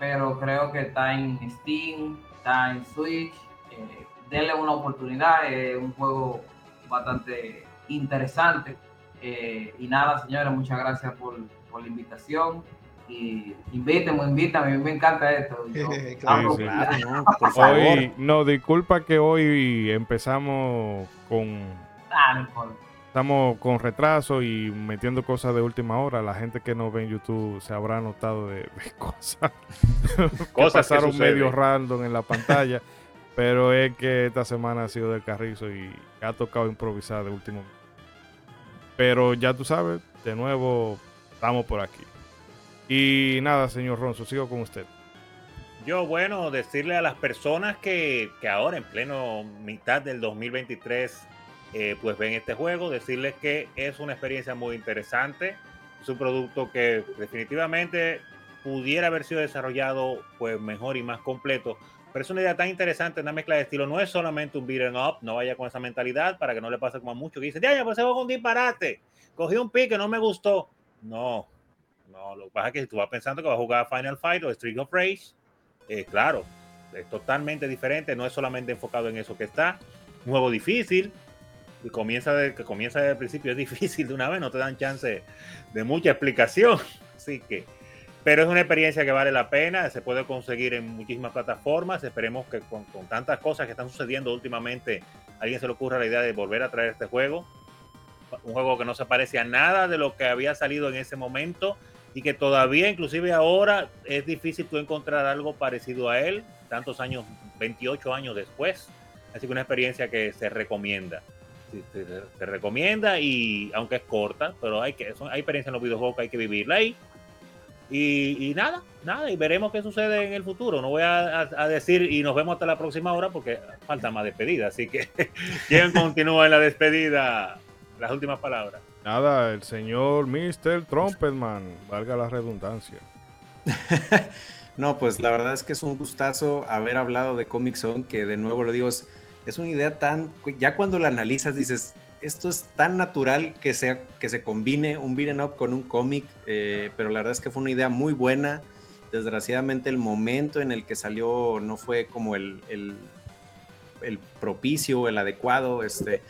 pero creo que está en Steam, está en Switch. Eh, denle una oportunidad, es un juego bastante interesante. Eh, y nada, señores, muchas gracias por, por la invitación. Y invítame, a mí me encanta esto. claro, no, por favor. no, disculpa que hoy empezamos con. Ah, no Estamos con retraso y metiendo cosas de última hora. La gente que nos ve en YouTube se habrá notado de, cosas. cosas que pasaron medio random en la pantalla. pero es que esta semana ha sido del carrizo y ha tocado improvisar de último. Pero ya tú sabes, de nuevo, estamos por aquí. Y nada, señor Ronzo, sigo con usted. Yo, bueno, decirle a las personas que, que ahora, en pleno mitad del 2023, eh, pues ven este juego, decirles que es una experiencia muy interesante, es un producto que definitivamente pudiera haber sido desarrollado pues mejor y más completo, pero es una idea tan interesante, una mezcla de estilo, no es solamente un beat'em up, no vaya con esa mentalidad para que no le pase como a muchos que dicen, ya, pues ese juego un disparate, cogí un pique, no me gustó, no, no, lo que pasa es que si tú vas pensando que vas a jugar Final Fight o Street of Rage, eh, claro, es totalmente diferente, no es solamente enfocado en eso que está, un juego difícil, comienza de, que comienza desde el principio es difícil de una vez, no te dan chance de mucha explicación. Así que, pero es una experiencia que vale la pena, se puede conseguir en muchísimas plataformas. Esperemos que con, tantas cosas que están sucediendo últimamente, a alguien se le ocurra la idea de volver a traer este juego. Un juego que no se parece a nada de lo que había salido en ese momento y que todavía, inclusive ahora, es difícil tú encontrar algo parecido a él, tantos años, 28 años después. Así que una experiencia que se recomienda se, recomienda y aunque es corta, pero hay que hay experiencia en los videojuegos que hay que vivirla ahí. Y, nada, nada, y veremos qué sucede en el futuro. No voy a, decir y nos vemos hasta la próxima hora porque falta más despedida. Así que, ¿quién continúa en la despedida? Las últimas palabras. Nada, el señor Mr. Trumpetman, valga la redundancia. no, pues la verdad es que es un gustazo haber hablado de Comic Zone, que de nuevo lo digo, es, una idea tan, ya cuando la analizas dices, esto es tan natural que, sea, que se combine un beat'em up con un cómic, eh, pero la verdad es que fue una idea muy buena. Desgraciadamente el momento en el que salió no fue como el, el, el propicio, el adecuado, este,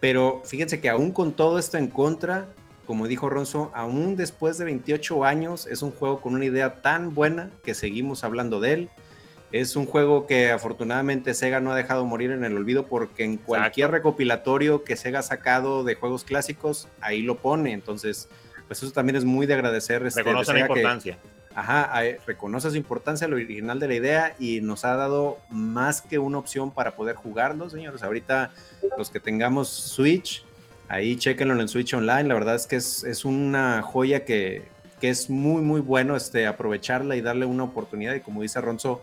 pero fíjense que aún con todo esto en contra, como dijo Ronzo, aún después de 28 años es un juego con una idea tan buena que seguimos hablando de él. Es un juego que afortunadamente Sega no ha dejado morir en el olvido porque en cualquier recopilatorio que Sega ha sacado de juegos clásicos, ahí lo pone. Entonces, pues eso también es muy de agradecer. Este, reconoce la importancia. ajá, reconoce su importancia, lo original de la idea y nos ha dado más que una opción para poder jugarlo, señores. Ahorita los que tengamos Switch, ahí chequenlo en el Switch Online. La verdad es que es, es una joya que, que, es muy, muy bueno este, aprovecharla y darle una oportunidad. Y como dice Ronzo,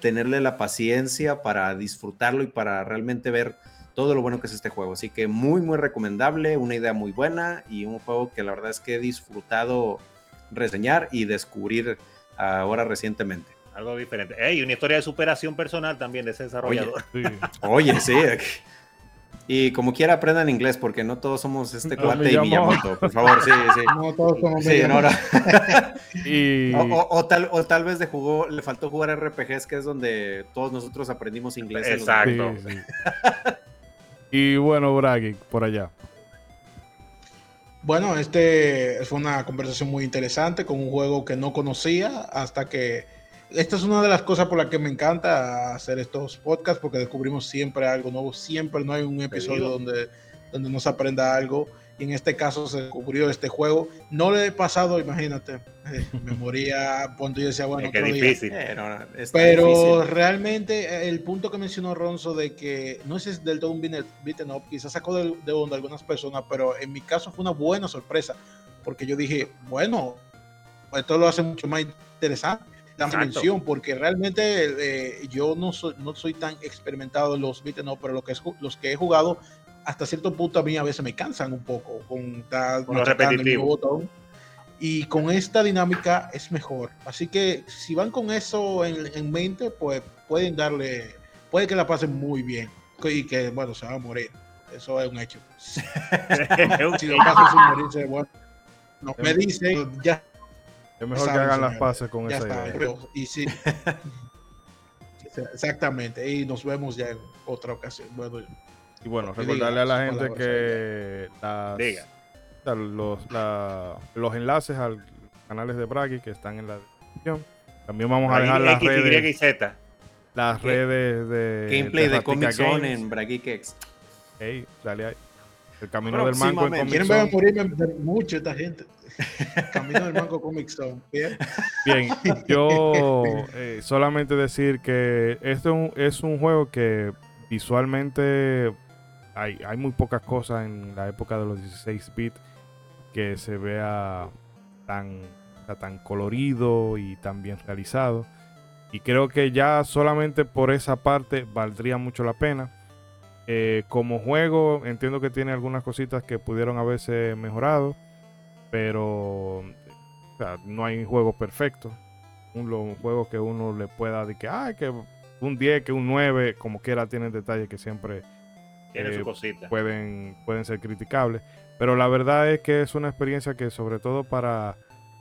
tenerle la paciencia para disfrutarlo y para realmente ver todo lo bueno que es este juego. Así que muy, muy recomendable, una idea muy buena y un juego que la verdad es que he disfrutado reseñar y descubrir ahora recientemente. Algo diferente. y una historia de superación personal también de ese desarrollador. Oye, sí. Y como quiera aprendan inglés, porque no todos somos este cuate y Miyamoto. Por favor, sí, sí. No todos somos sí, y... o, tal, o tal vez de jugó, le faltó jugar RPGs, que es donde todos nosotros aprendimos inglés. Exacto. y bueno, Bragi, por allá. Bueno, este fue una conversación muy interesante con un juego que no conocía hasta que esta es una de las cosas por las que me encanta hacer estos podcasts, porque descubrimos siempre algo nuevo, siempre no hay un episodio donde, donde no se aprenda algo. Y en este caso se descubrió este juego. No le he pasado, imagínate, eh, me moría cuando yo decía, bueno, es difícil. Pero realmente eh, el punto que mencionó Ronzo de que no es del todo un beaten up, quizás sacó de, de onda algunas personas, pero en mi caso fue una buena sorpresa, porque yo dije, bueno, esto lo hace mucho más interesante la mención, porque realmente eh, yo no soy, no soy tan experimentado en los beat'em no, pero lo que es, los que he jugado hasta cierto punto a mí a veces me cansan un poco con estar repetitivo. Y con esta dinámica es mejor. Así que si van con eso en, mente, pues pueden darle, puede que la pasen muy bien y que, bueno, se va a morir. Eso es un hecho. si lo pasan sin morirse, bueno, no, me dice, ya es mejor que hagan las paces con esa idea. y sí. Exactamente. Y nos vemos ya en otra ocasión. Bueno, y bueno, recordarle a la gente que los, los enlaces al canales de Bragi que están en la descripción. También vamos a dejar las redes. Las redes de. Gameplay de, Comic Zone en Bragikex. Hey, dale ahí. El camino del mango en Comic Quieren ver mucho esta gente. Camino del Mango Comic Zone. Bien. Bien, yo eh, solamente decir que este es un juego que visualmente hay, hay muy pocas cosas en la época de los 16 bits que se vea tan, tan colorido y tan bien realizado. Y creo que ya solamente por esa parte valdría mucho la pena. Eh, como juego entiendo que tiene algunas cositas que pudieron haberse mejorado pero no hay juego perfecto. Un, juego que uno le pueda decir que, ah, que un 10, que un 9, como quiera, tienen detalles que siempre eh, pueden, pueden ser criticables. Pero la verdad es que es una experiencia que sobre todo para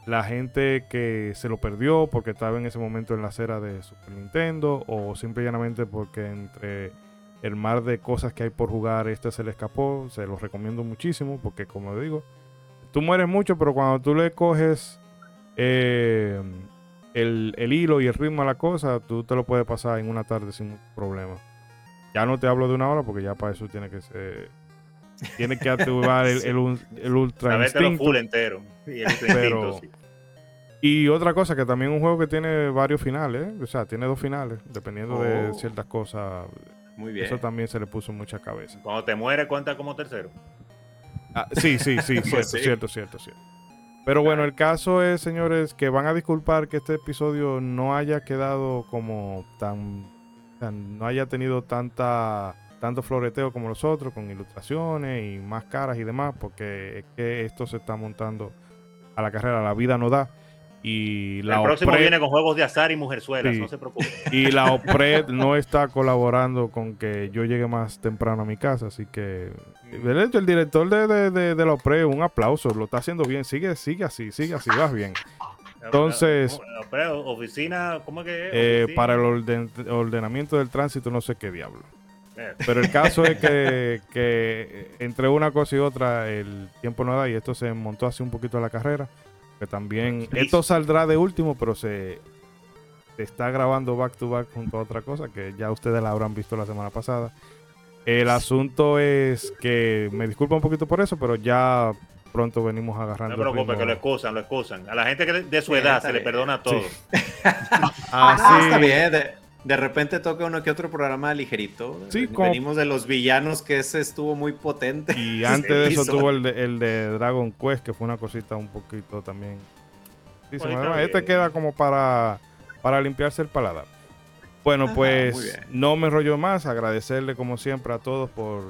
la gente que se lo perdió porque estaba en ese momento en la acera de Super Nintendo o simplemente porque entre el mar de cosas que hay por jugar este se le escapó, se lo recomiendo muchísimo porque como digo, tú mueres mucho, pero cuando tú le coges eh, el, hilo y el ritmo a la cosa, tú te lo puedes pasar en una tarde sin problema. Ya no te hablo de una hora porque ya para eso tiene que ser. Tiene que activar el, el, ultra instinto. full entero. Y, otra cosa, que también es un juego que tiene varios finales, o sea, tiene dos finales, dependiendo de oh. ciertas cosas. Muy bien. Eso también se le puso mucha cabeza. Cuando te muere, cuenta como tercero. Ah, sí, sí, sí, pues cierto, cierto, cierto, Pero bueno, el caso es, señores, que van a disculpar que este episodio no haya quedado como tan. no haya tenido tanta tanto floreteo como los otros, con ilustraciones y más caras y demás, porque es que esto se está montando a la carrera, la vida no da. Y la el próximo OPRED viene con juegos de azar y mujerzuelas, Sí. no se preocupe. y la OPRED no está colaborando con que yo llegue más temprano a mi casa, así que de hecho, el director de, de, de- de la OPRED, un aplauso, lo está haciendo bien, sigue, sigue así, sigue así, vas bien. Entonces- Pero, oficina, ¿cómo es que es? Eh, para el orden- ordenamiento del tránsito, no sé qué diablo. Eh, Pero el caso es que, que entre una cosa y otra el tiempo no da y esto se montó hace un poquito la carrera. Que también esto saldrá de último, pero se, se está grabando back to back junto a otra cosa que ya ustedes la habrán visto la semana pasada. El asunto es que me disculpo un poquito por eso, pero ya pronto venimos agarrando. No se el preocupe, ritmo. que lo excusan, lo excusan. A la gente que de, su Sí, edad se le perdona todo. Ah, Así, está bien. De, repente toca uno que otro programa ligerito. Sí, como- Venimos de los villanos, que ese estuvo muy potente. Y antes de eso tuvo el de, el de Dragon Quest, que fue una cosita un poquito también. Sí, se me este queda como para, para limpiarse el paladar. Bueno, pues no me enrollo más. Agradecerle como siempre a todos por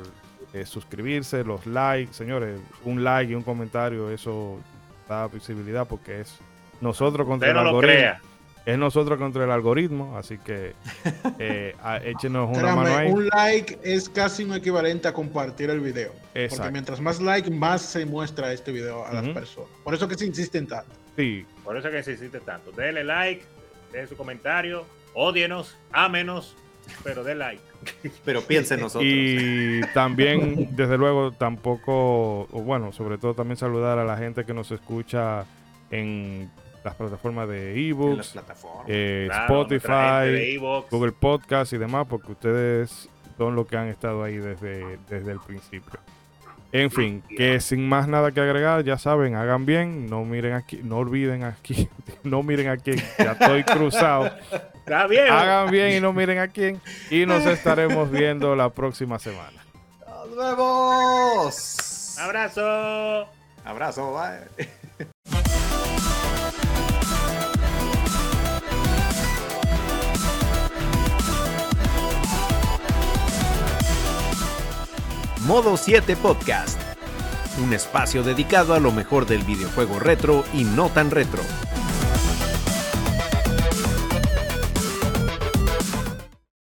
eh, suscribirse, los likes. Señores, un like y un comentario, eso da visibilidad porque es nosotros contra Usted el no lo crea. Es nosotros contra el algoritmo, así que eh, a- échenos una mano ahí. un like es casi un equivalente a compartir el video. Porque Exacto. mientras más like, más se muestra este video a las personas. Por eso que se insisten tanto. Sí, Por eso es que se insiste tanto. Dele like, deje su comentario, ódienos, ámenos, pero de like. Pero piensen nosotros. Y también, desde luego, tampoco, o bueno, sobre todo también saludar a la gente que nos escucha en las plataformas de ebooks, eh, Claro, Spotify. Google Podcast y demás, porque ustedes son los que han estado ahí desde, desde el principio. En fin, que sin más nada que agregar, ya saben, hagan bien, no miren aquí, no olviden aquí, no miren aquí, ya estoy cruzado. Está bien. Hagan bien y no miren a quién. Y nos estaremos viendo la próxima semana. ¡Nos vemos! Abrazo. Abrazo, bye. Modo 7 Podcast. Un espacio dedicado a lo mejor del videojuego retro y no tan retro.